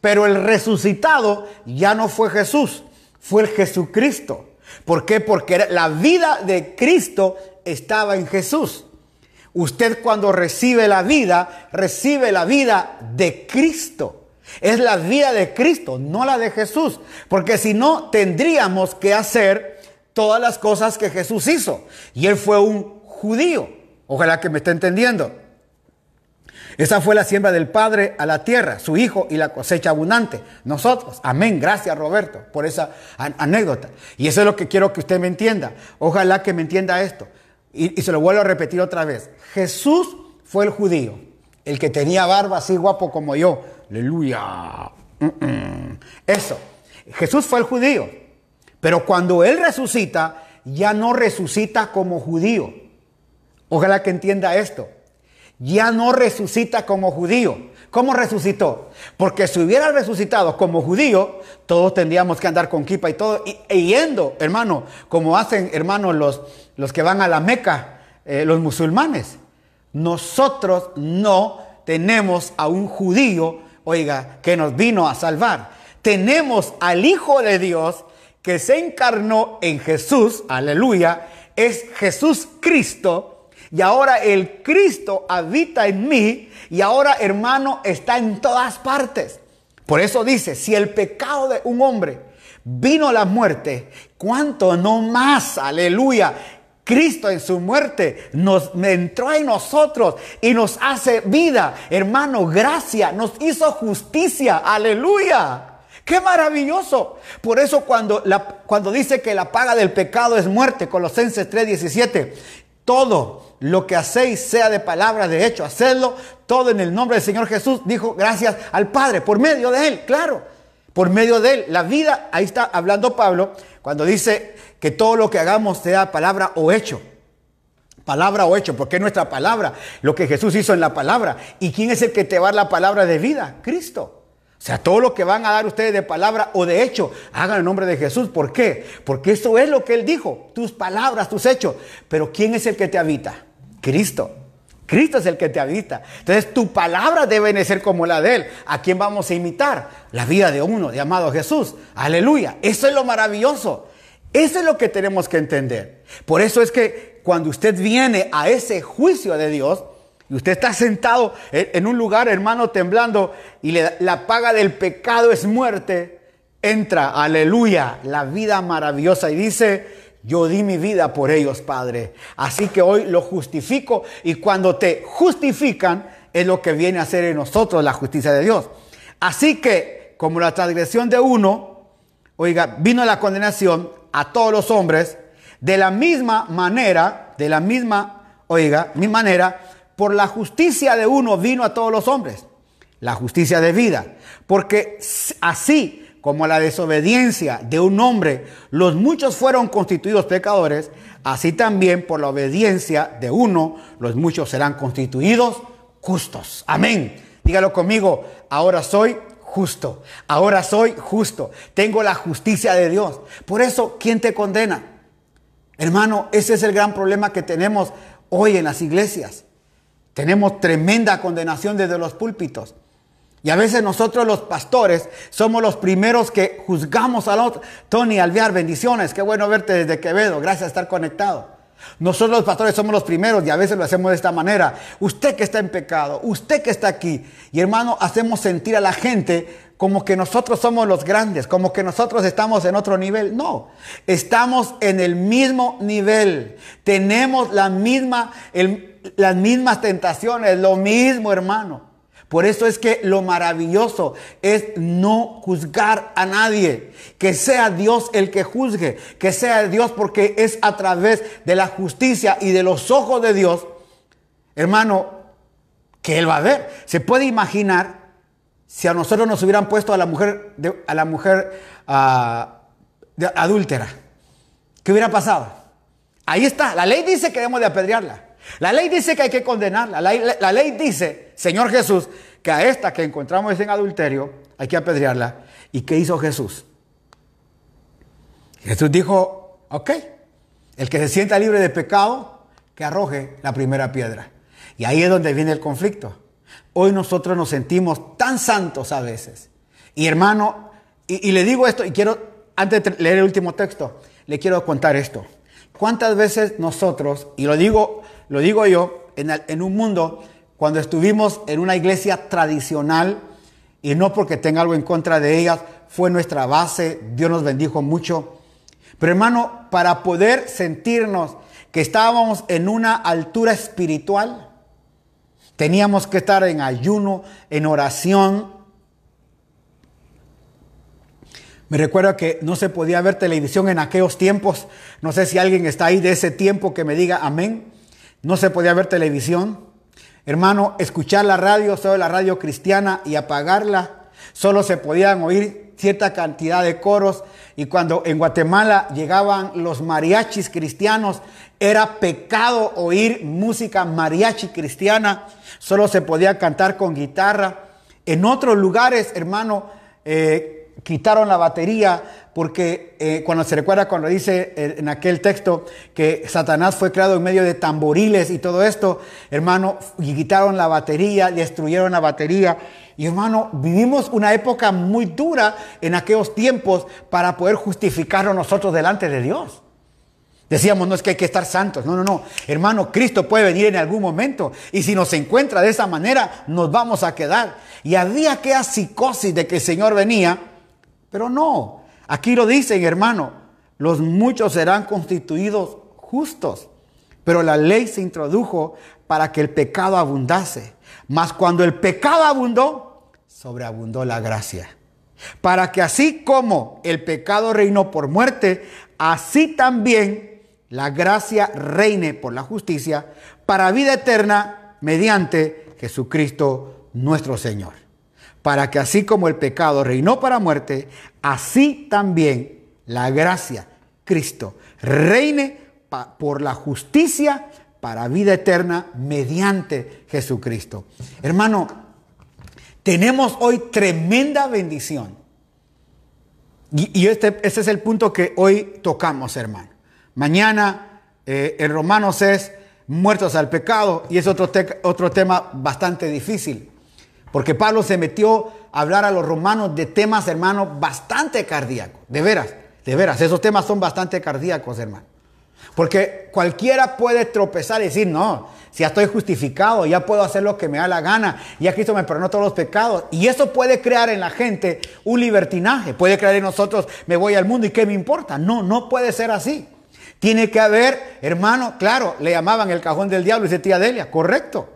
Speaker 1: Pero el resucitado ya no fue Jesús, fue el Jesucristo. ¿Por qué? Porque la vida de Cristo estaba en Jesús. Usted cuando recibe la vida, recibe la vida de Cristo. Es la vida de Cristo, no la de Jesús. Porque si no, tendríamos que hacer todas las cosas que Jesús hizo. Y él fue un judío. Ojalá que me esté entendiendo. Esa fue la siembra del Padre a la tierra, su Hijo y la cosecha abundante. Nosotros, amén, gracias Roberto por esa anécdota. Y eso es lo que quiero que usted me entienda. Ojalá que me entienda esto. Y, se lo vuelvo a repetir otra vez. Jesús fue el judío, el que tenía barba así guapo como yo, Aleluya. Eso. Jesús fue el judío. Pero cuando Él resucita, ya no resucita como judío. Ojalá que entienda esto. Ya no resucita como judío. ¿Cómo resucitó? Porque si hubiera resucitado como judío, todos tendríamos que andar con kipa y todo, y, e yendo, hermano, como hacen, hermanos, los, los que van a la Meca, eh, los musulmanes. Nosotros no tenemos a un judío oiga, que nos vino a salvar. Tenemos al Hijo de Dios que se encarnó en Jesús, aleluya, es Jesús Cristo, y ahora el Cristo habita en mí, y ahora hermano está en todas partes. Por eso dice, si el pecado de un hombre vino a la muerte, ¿cuánto no más, aleluya? Cristo en su muerte nos entró en nosotros y nos hace vida. Hermano, gracia, nos hizo justicia. Aleluya. Qué maravilloso. Por eso cuando, cuando dice que la paga del pecado es muerte, Colosenses 3:17, todo lo que hacéis sea de palabra, de hecho, hacedlo todo en el nombre del Señor Jesús, dijo gracias al Padre, por medio de Él, claro, por medio de Él. La vida, ahí está hablando Pablo, cuando dice que todo lo que hagamos sea palabra o hecho. Palabra o hecho, porque es nuestra palabra, lo que Jesús hizo en la palabra. ¿Y quién es el que te va a dar la palabra de vida? Cristo. O sea, todo lo que van a dar ustedes de palabra o de hecho, hagan en nombre de Jesús. ¿Por qué? Porque eso es lo que Él dijo, tus palabras, tus hechos. Pero ¿quién es el que te habita? Cristo. Cristo es el que te habita. Entonces, tu palabra deben ser como la de Él. ¿A quién vamos a imitar? La vida de uno, llamado Jesús. Aleluya. Eso es lo maravilloso. Eso es lo que tenemos que entender. Por eso es que cuando usted viene a ese juicio de Dios, y usted está sentado en un lugar, hermano, temblando, y la paga del pecado es muerte, entra, aleluya, la vida maravillosa y dice, yo di mi vida por ellos, Padre. Así que hoy lo justifico y cuando te justifican es lo que viene a hacer en nosotros la justicia de Dios. Así que, como la transgresión de uno, oiga, vino la condenación a todos los hombres, de la misma manera, de la misma, oiga, mi manera, por la justicia de uno vino a todos los hombres, la justicia de vida, porque así como la desobediencia de un hombre, los muchos fueron constituidos pecadores, así también por la obediencia de uno, los muchos serán constituidos justos. Amén. Dígalo conmigo, ahora soy justo, ahora soy justo, tengo la justicia de Dios. Por eso, ¿quién te condena? Hermano, ese es el gran problema que tenemos hoy en las iglesias. Tenemos tremenda condenación desde los púlpitos. Y a veces nosotros los pastores somos los primeros que juzgamos al otro. Tony Alvear, bendiciones, qué bueno verte desde Quevedo, gracias a estar conectado. Nosotros los pastores somos los primeros y a veces lo hacemos de esta manera. Usted que está en pecado, usted que está aquí. Y hermano, hacemos sentir a la gente como que nosotros somos los grandes, como que nosotros estamos en otro nivel. No, estamos en el mismo nivel. Tenemos la misma, las mismas tentaciones, lo mismo, hermano. Por eso es que lo maravilloso es no juzgar a nadie. Que sea Dios el que juzgue. Que sea Dios porque es a través de la justicia y de los ojos de Dios, hermano, que Él va a ver. Se puede imaginar si a nosotros nos hubieran puesto a la mujer, a la mujer ah, adúltera. ¿Qué hubiera pasado? Ahí está. La ley dice que debemos de apedrearla. La ley dice que hay que condenarla. La, ley dice, Señor Jesús, que a esta que encontramos en adulterio hay que apedrearla. ¿Y qué hizo Jesús? Jesús dijo, ok, el que se sienta libre de pecado, que arroje la primera piedra. Y ahí es donde viene el conflicto. Hoy nosotros nos sentimos tan santos a veces. Y hermano, y le digo esto, y quiero, antes de leer el último texto, le quiero contar esto. ¿Cuántas veces nosotros, y lo digo lo digo yo, en, un mundo, cuando estuvimos en una iglesia tradicional, y no porque tenga algo en contra de ellas, fue nuestra base, Dios nos bendijo mucho. Pero hermano, para poder sentirnos que estábamos en una altura espiritual, teníamos que estar en ayuno, en oración. Me recuerdo que no se podía ver televisión en aquellos tiempos. No sé si alguien está ahí de ese tiempo que me diga amén. No se podía ver televisión. Hermano, escuchar la radio, solo la radio cristiana y apagarla. Solo se podían oír cierta cantidad de coros. Y cuando en Guatemala llegaban los mariachis cristianos, era pecado oír música mariachi cristiana. Solo se podía cantar con guitarra. En otros lugares, hermano, eh, quitaron la batería porque eh, cuando se recuerda cuando dice eh, en aquel texto que Satanás fue creado en medio de tamboriles y todo esto, hermano, y quitaron la batería, destruyeron la batería. Y hermano, vivimos una época muy dura en aquellos tiempos para poder justificarnos nosotros delante de Dios. Decíamos, no es que hay que estar santos, no, no, no. Hermano, Cristo puede venir en algún momento y si nos encuentra de esa manera, nos vamos a quedar. Y había aquella psicosis de que el Señor venía, pero no, aquí lo dicen, hermano, los muchos serán constituidos justos, pero la ley se introdujo para que el pecado abundase. Mas cuando el pecado abundó, sobreabundó la gracia. Para que así como el pecado reinó por muerte, así también la gracia reine por la justicia para vida eterna mediante Jesucristo nuestro Señor para que así como el pecado reinó para muerte, así también la gracia, Cristo, reine por la justicia para vida eterna mediante Jesucristo. Hermano, tenemos hoy tremenda bendición. Y, este, este, es el punto que hoy tocamos, hermano. Mañana eh, en Romanos es muertos al pecado y es otro, otro tema bastante difícil. Porque Pablo se metió a hablar a los romanos de temas, hermano, bastante cardíacos. De veras, de veras, esos temas son bastante cardíacos, hermano. Porque cualquiera puede tropezar y decir, no, si ya estoy justificado, ya puedo hacer lo que me da la gana, ya Cristo me perdonó todos los pecados. Y eso puede crear en la gente un libertinaje, puede crear en nosotros, me voy al mundo y qué me importa. No, no puede ser así. Tiene que haber, hermano, claro, le llamaban el cajón del diablo, dice tía Delia, correcto.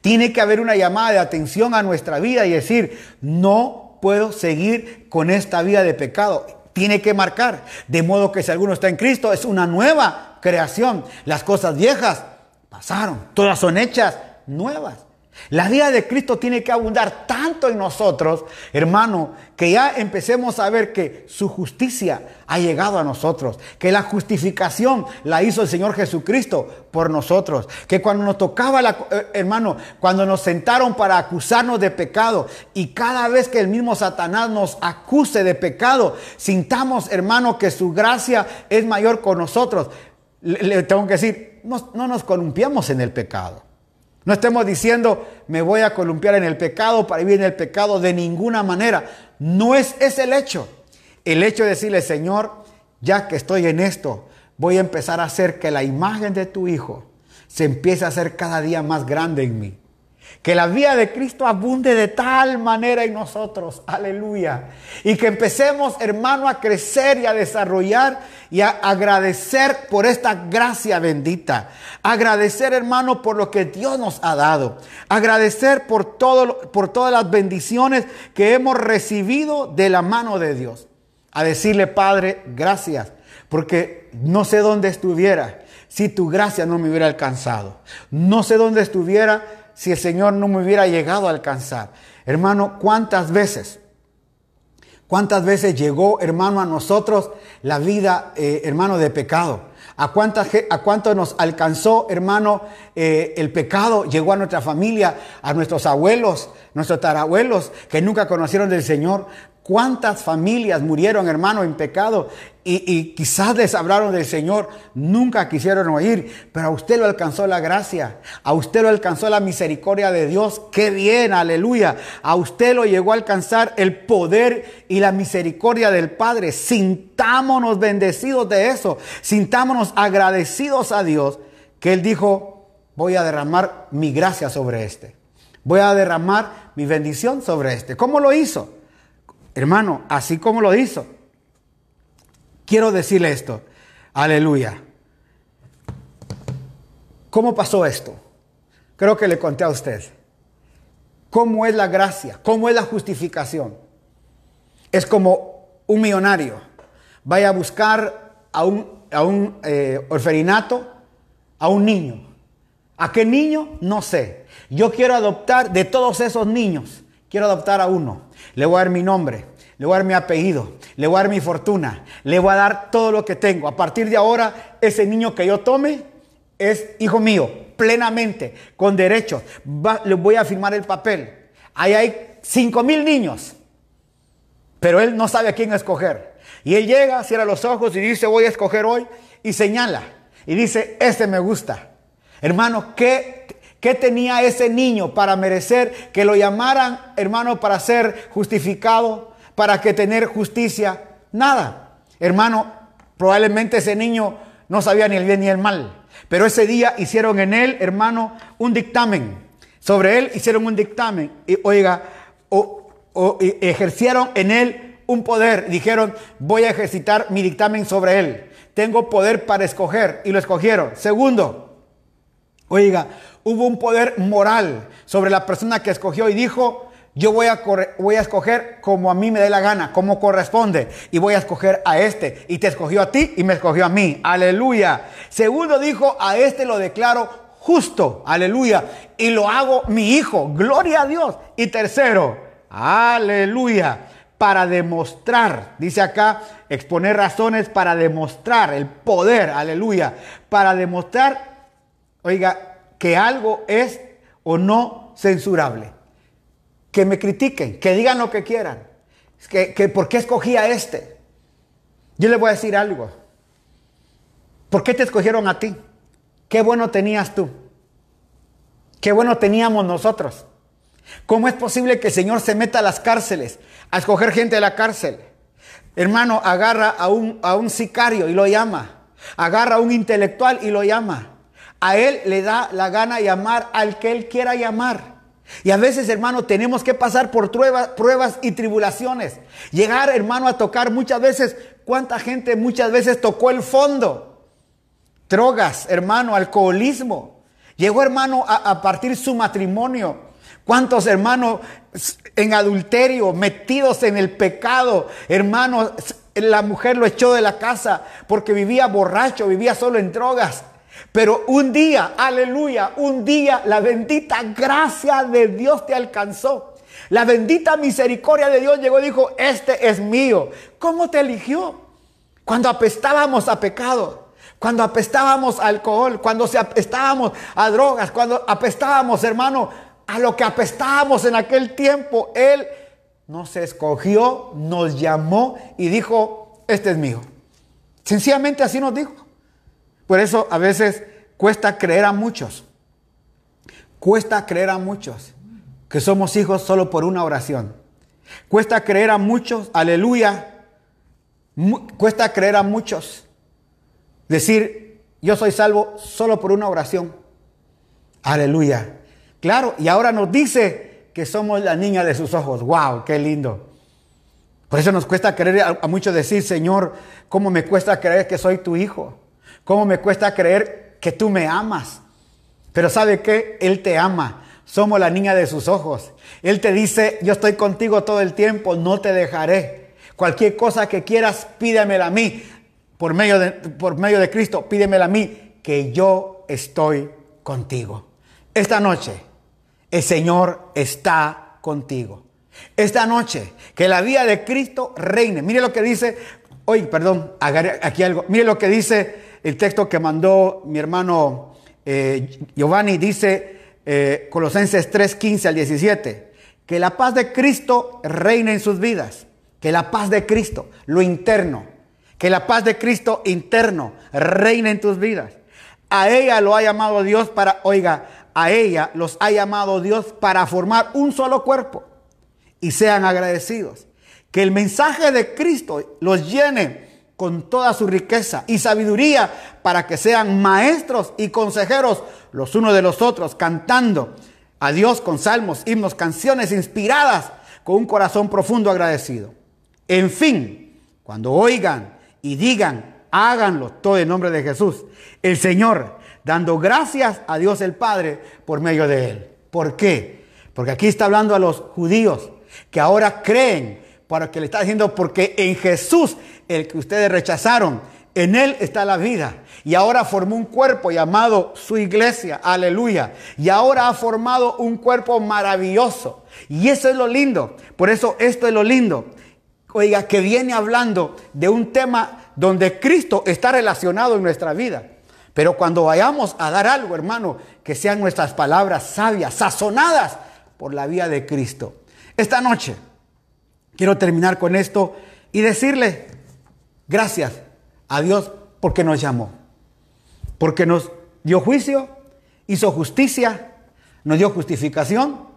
Speaker 1: Tiene que haber una llamada de atención a nuestra vida y decir, no puedo seguir con esta vida de pecado. Tiene que marcar, de modo que si alguno está en Cristo, es una nueva creación. Las cosas viejas pasaron, todas son hechas nuevas. La vida de Cristo tiene que abundar tanto en nosotros, hermano, que ya empecemos a ver que su justicia ha llegado a nosotros, que la justificación la hizo el Señor Jesucristo por nosotros, que cuando nos tocaba, la, eh, hermano, cuando nos sentaron para acusarnos de pecado y cada vez que el mismo Satanás nos acuse de pecado, sintamos, hermano, que su gracia es mayor con nosotros. Le, tengo que decir, no, no nos columpiamos en el pecado. No estemos diciendo, me voy a columpiar en el pecado para vivir en el pecado de ninguna manera. No es ese el hecho. El hecho de decirle, Señor, ya que estoy en esto, voy a empezar a hacer que la imagen de tu Hijo se empiece a hacer cada día más grande en mí. Que la vida de Cristo abunde de tal manera en nosotros. Aleluya. Y que empecemos, hermano, a crecer y a desarrollar y a agradecer por esta gracia bendita. Agradecer, hermano, por lo que Dios nos ha dado. Agradecer por, todo, por todas las bendiciones que hemos recibido de la mano de Dios. A decirle, Padre, gracias. Porque no sé dónde estuviera si tu gracia no me hubiera alcanzado. No sé dónde estuviera si el Señor no me hubiera llegado a alcanzar. Hermano, ¿cuántas veces? ¿Cuántas veces llegó, hermano, a nosotros la vida, eh, hermano, de pecado? ¿A, ¿A cuánto nos alcanzó, hermano, eh, el pecado? Llegó a nuestra familia, a nuestros abuelos, nuestros tarabuelos, que nunca conocieron del Señor. ¿Cuántas familias murieron, hermano, en pecado? Y, quizás les hablaron del Señor, nunca quisieron oír, pero a usted lo alcanzó la gracia, a usted lo alcanzó la misericordia de Dios. Qué bien, aleluya. A usted lo llegó a alcanzar el poder y la misericordia del Padre. Sintámonos bendecidos de eso, sintámonos agradecidos a Dios, que Él dijo, voy a derramar mi gracia sobre este, voy a derramar mi bendición sobre este. ¿Cómo lo hizo? Hermano, así como lo hizo. Quiero decirle esto. Aleluya. ¿Cómo pasó esto? Creo que le conté a usted. ¿Cómo es la gracia? ¿Cómo es la justificación? Es como un millonario vaya a buscar a un, a un eh, orferinato a un niño. ¿A qué niño? No sé. Yo quiero adoptar de todos esos niños. Quiero adoptar a uno. Le voy a dar mi nombre, le voy a dar mi apellido, le voy a dar mi fortuna, le voy a dar todo lo que tengo. A partir de ahora, ese niño que yo tome es hijo mío, plenamente, con derechos. le voy a firmar el papel. Ahí hay cinco mil niños, pero él no sabe a quién escoger. Y él llega, cierra los ojos y dice, voy a escoger hoy, y señala. Y dice, este me gusta. Hermano, ¿qué ¿Qué tenía ese niño para merecer que lo llamaran, hermano, para ser justificado, para que tener justicia? Nada. Hermano, probablemente ese niño no sabía ni el bien ni el mal. Pero ese día hicieron en él, hermano, un dictamen. Sobre él hicieron un dictamen. Y oiga, ejercieron en él un poder. Dijeron, voy a ejercitar mi dictamen sobre él. Tengo poder para escoger. Y lo escogieron. Segundo, oiga, hubo un poder moral sobre la persona que escogió y dijo, yo voy a, voy a escoger como a mí me dé la gana, como corresponde, y voy a escoger a este. Y te escogió a ti y me escogió a mí. Aleluya. Segundo dijo, a este lo declaro justo. Aleluya. Y lo hago mi hijo. Gloria a Dios. Y tercero, aleluya. Para demostrar, dice acá, exponer razones para demostrar el poder, aleluya, para demostrar oiga, que algo es o no censurable. Que me critiquen, que digan lo que quieran. Que, que por qué escogí a este. Yo le voy a decir algo. ¿Por qué te escogieron a ti? Qué bueno tenías tú. Qué bueno teníamos nosotros. ¿Cómo es posible que el Señor se meta a las cárceles, a escoger gente de la cárcel? Hermano, agarra a un, a un sicario y lo llama. Agarra a un intelectual y lo llama. A él le da la gana llamar al que él quiera llamar. Y a veces, hermano, tenemos que pasar por pruebas, pruebas y tribulaciones. Llegar, hermano, a tocar muchas veces. ¿Cuánta gente muchas veces tocó el fondo? Drogas, hermano, alcoholismo. Llegó, hermano, a, partir su matrimonio. ¿Cuántos hermanos en adulterio, metidos en el pecado? Hermanos, la mujer lo echó de la casa porque vivía borracho, vivía solo en drogas. Pero un día, aleluya, un día la bendita gracia de Dios te alcanzó. La bendita misericordia de Dios llegó y dijo, este es mío. ¿Cómo te eligió? Cuando apestábamos a pecado, cuando apestábamos a alcohol, cuando se apestábamos a drogas, cuando apestábamos, hermano, a lo que apestábamos en aquel tiempo, Él nos escogió, nos llamó y dijo, este es mío. Sencillamente así nos dijo. Por eso a veces cuesta creer a muchos. Cuesta creer a muchos que somos hijos solo por una oración. Cuesta creer a muchos, aleluya. Cuesta creer a muchos decir, yo soy salvo solo por una oración. Aleluya. Claro, y ahora nos dice que somos la niña de sus ojos. ¡Wow! ¡Qué lindo! Por eso nos cuesta creer a, a muchos decir, Señor, ¿cómo me cuesta creer que soy tu hijo? ¿Cómo me cuesta creer que tú me amas? Pero ¿sabe qué? Él te ama. Somos la niña de sus ojos. Él te dice, yo estoy contigo todo el tiempo, no te dejaré. Cualquier cosa que quieras, pídemela a mí. Por medio de, por medio de Cristo, pídemela a mí, que yo estoy contigo. Esta noche el Señor está contigo. Esta noche, que la vida de Cristo reine. Mire lo que dice, hoy, perdón, aquí algo. Mire lo que dice el texto que mandó mi hermano eh, Giovanni, dice eh, Colosenses 3, 15 al 17, que la paz de Cristo reine en sus vidas. Que la paz de Cristo, lo interno, que la paz de Cristo interno reine en tus vidas. A ella lo ha llamado Dios para, oiga, a ella los ha llamado Dios para formar un solo cuerpo y sean agradecidos. Que el mensaje de Cristo los llene con toda su riqueza y sabiduría para que sean maestros y consejeros los unos de los otros, cantando a Dios con salmos, himnos, canciones inspiradas con un corazón profundo agradecido. En fin, cuando oigan y digan, háganlo todo en nombre de Jesús. El Señor dando gracias a Dios el Padre por medio de él. ¿Por qué? Porque aquí está hablando a los judíos que ahora creen, para que le está diciendo, porque en Jesús, el que ustedes rechazaron, en Él está la vida. Y ahora formó un cuerpo llamado su iglesia. Aleluya. Y ahora ha formado un cuerpo maravilloso. Y eso es lo lindo. Por eso esto es lo lindo. Oiga, que viene hablando de un tema donde Cristo está relacionado en nuestra vida. Pero cuando vayamos a dar algo, hermano, que sean nuestras palabras sabias, sazonadas por la vía de Cristo. Esta noche quiero terminar con esto y decirle gracias a Dios porque nos llamó, porque nos dio juicio, hizo justicia, nos dio justificación,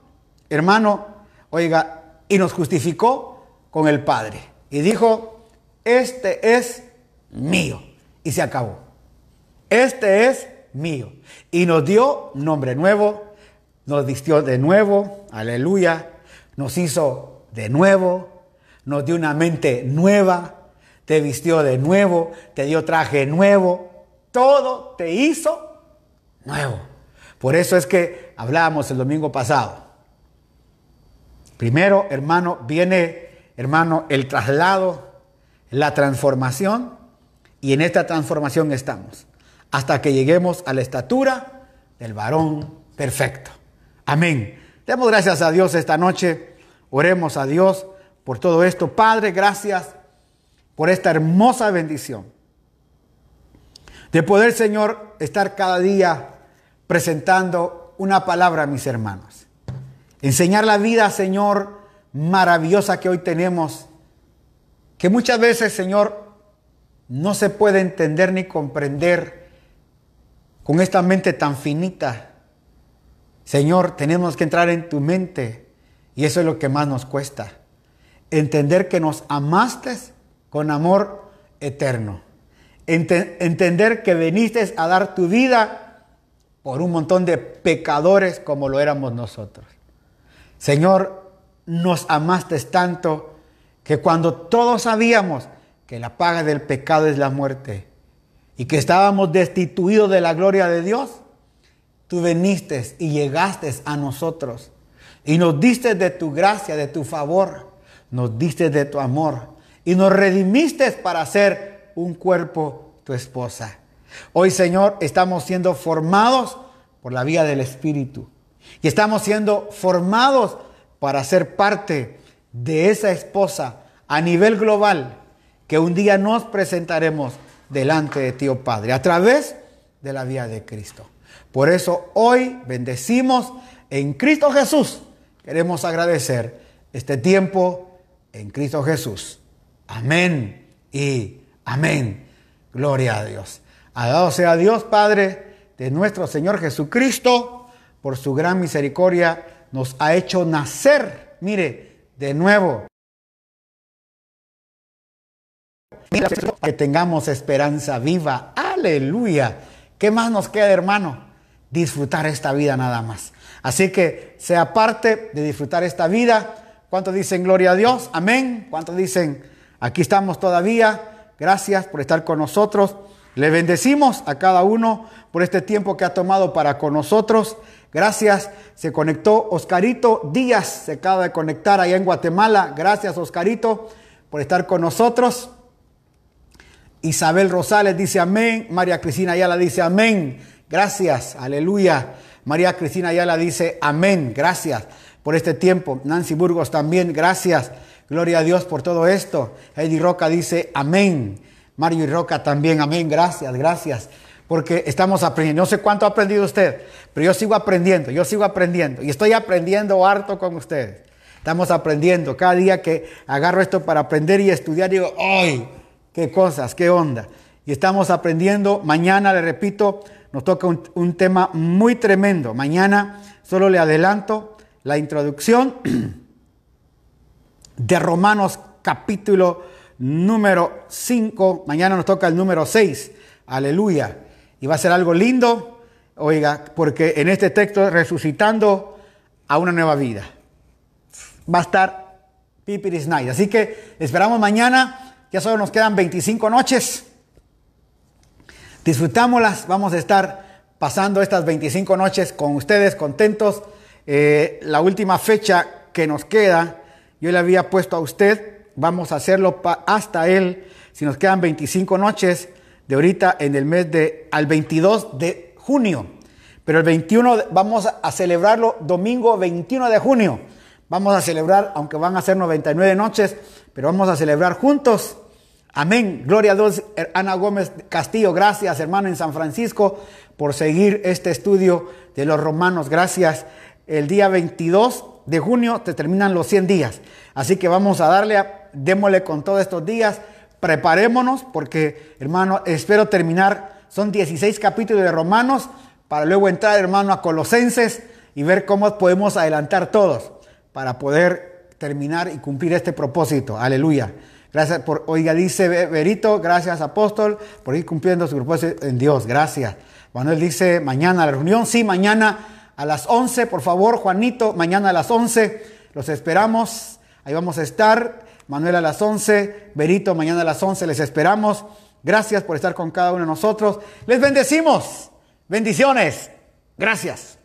Speaker 1: hermano, oiga, y nos justificó con el Padre. Y dijo, este es mío. Y se acabó este es mío. Y nos dio nombre nuevo, nos vistió de nuevo, aleluya, nos hizo de nuevo, nos dio una mente nueva, te vistió de nuevo, te dio traje nuevo, todo te hizo nuevo. Por eso es que hablábamos el domingo pasado. Primero, hermano, viene, hermano, el traslado, la transformación, y en esta transformación estamos hasta que lleguemos a la estatura del varón perfecto. Amén. Demos gracias a Dios esta noche. Oremos a Dios por todo esto. Padre, gracias por esta hermosa bendición. De poder, Señor, estar cada día presentando una palabra a mis hermanos. Enseñar la vida, Señor, maravillosa que hoy tenemos, que muchas veces, Señor, no se puede entender ni comprender con esta mente tan finita. Señor, tenemos que entrar en tu mente y eso es lo que más nos cuesta. Entender que nos amaste con amor eterno. entender que viniste a dar tu vida por un montón de pecadores como lo éramos nosotros. Señor, nos amaste tanto que cuando todos sabíamos que la paga del pecado es la muerte y que estábamos destituidos de la gloria de Dios, tú viniste y llegaste a nosotros y nos diste de tu gracia, de tu favor, nos diste de tu amor y nos redimiste para ser un cuerpo tu esposa. Hoy, Señor, estamos siendo formados por la vía del Espíritu y estamos siendo formados para ser parte de esa esposa a nivel global que un día nos presentaremos delante de ti, oh Padre, a través de la vía de Cristo. Por eso hoy bendecimos en Cristo Jesús. Queremos agradecer este tiempo en Cristo Jesús. Amén y amén. Gloria a Dios. Alabado sea Dios Padre de nuestro Señor Jesucristo, por su gran misericordia nos ha hecho nacer, mire, de nuevo. Que tengamos esperanza viva. Aleluya. ¿Qué más nos queda, hermano? Disfrutar esta vida nada más. Así que sea parte de disfrutar esta vida. ¿Cuántos dicen gloria a Dios? Amén. ¿Cuántos dicen aquí estamos todavía? Gracias por estar con nosotros. Le bendecimos a cada uno por este tiempo que ha tomado para con nosotros. Gracias. Se conectó Oscarito Díaz, se acaba de conectar allá en Guatemala. Gracias, Oscarito, por estar con nosotros. Isabel Rosales dice amén. María Cristina Ayala dice amén. Gracias, aleluya. María Cristina Ayala dice amén. Gracias por este tiempo. Nancy Burgos también, gracias. Gloria a Dios por todo esto. Eddie Roca dice amén. Mario y Roca también, amén. Gracias, gracias. Porque estamos aprendiendo. No sé cuánto ha aprendido usted, pero yo sigo aprendiendo, yo sigo aprendiendo. Y estoy aprendiendo harto con ustedes. Estamos aprendiendo. Cada día que agarro esto para aprender y estudiar, digo, ¡ay! ¡Qué cosas! ¡Qué onda! Y estamos aprendiendo. Mañana, le repito, nos toca un, un tema muy tremendo. Mañana solo le adelanto la introducción <clears throat> de Romanos capítulo número 5. Mañana nos toca el número 6. Aleluya. Y va a ser algo lindo, oiga, porque en este texto resucitando a una nueva vida. Va a estar Pipiris Night. Así que esperamos mañana. Ya solo nos quedan 25 noches. Disfrutámoslas. Vamos a estar pasando estas 25 noches con ustedes contentos. Eh, la última fecha que nos queda, yo le había puesto a usted vamos a hacerlo hasta él, si nos quedan 25 noches de ahorita en el mes de, al 22 de junio. Pero el 21 vamos a celebrarlo domingo 21 de junio. Vamos a celebrar, aunque van a ser 99 noches, pero vamos a celebrar juntos. Amén. Gloria a Dios. Ana Gómez Castillo, gracias hermano en San Francisco por seguir este estudio de los romanos. Gracias. El día 22 de junio te terminan los 100 días. Así que vamos a darle a démosle con todos estos días, preparémonos porque, hermano, espero terminar, son 16 capítulos de Romanos, para luego entrar, hermano, a Colosenses y ver cómo podemos adelantar todos para poder terminar y cumplir este propósito. Aleluya. Gracias por, oiga, dice Berito, gracias apóstol por ir cumpliendo su propósito en Dios. Gracias. Manuel dice, mañana la reunión, sí, mañana a las 11, por favor, Juanito, mañana a las 11, los esperamos, ahí vamos a estar. Manuel a las 11, Berito mañana a las 11, les esperamos. Gracias por estar con cada uno de nosotros. Les bendecimos. Bendiciones. Gracias.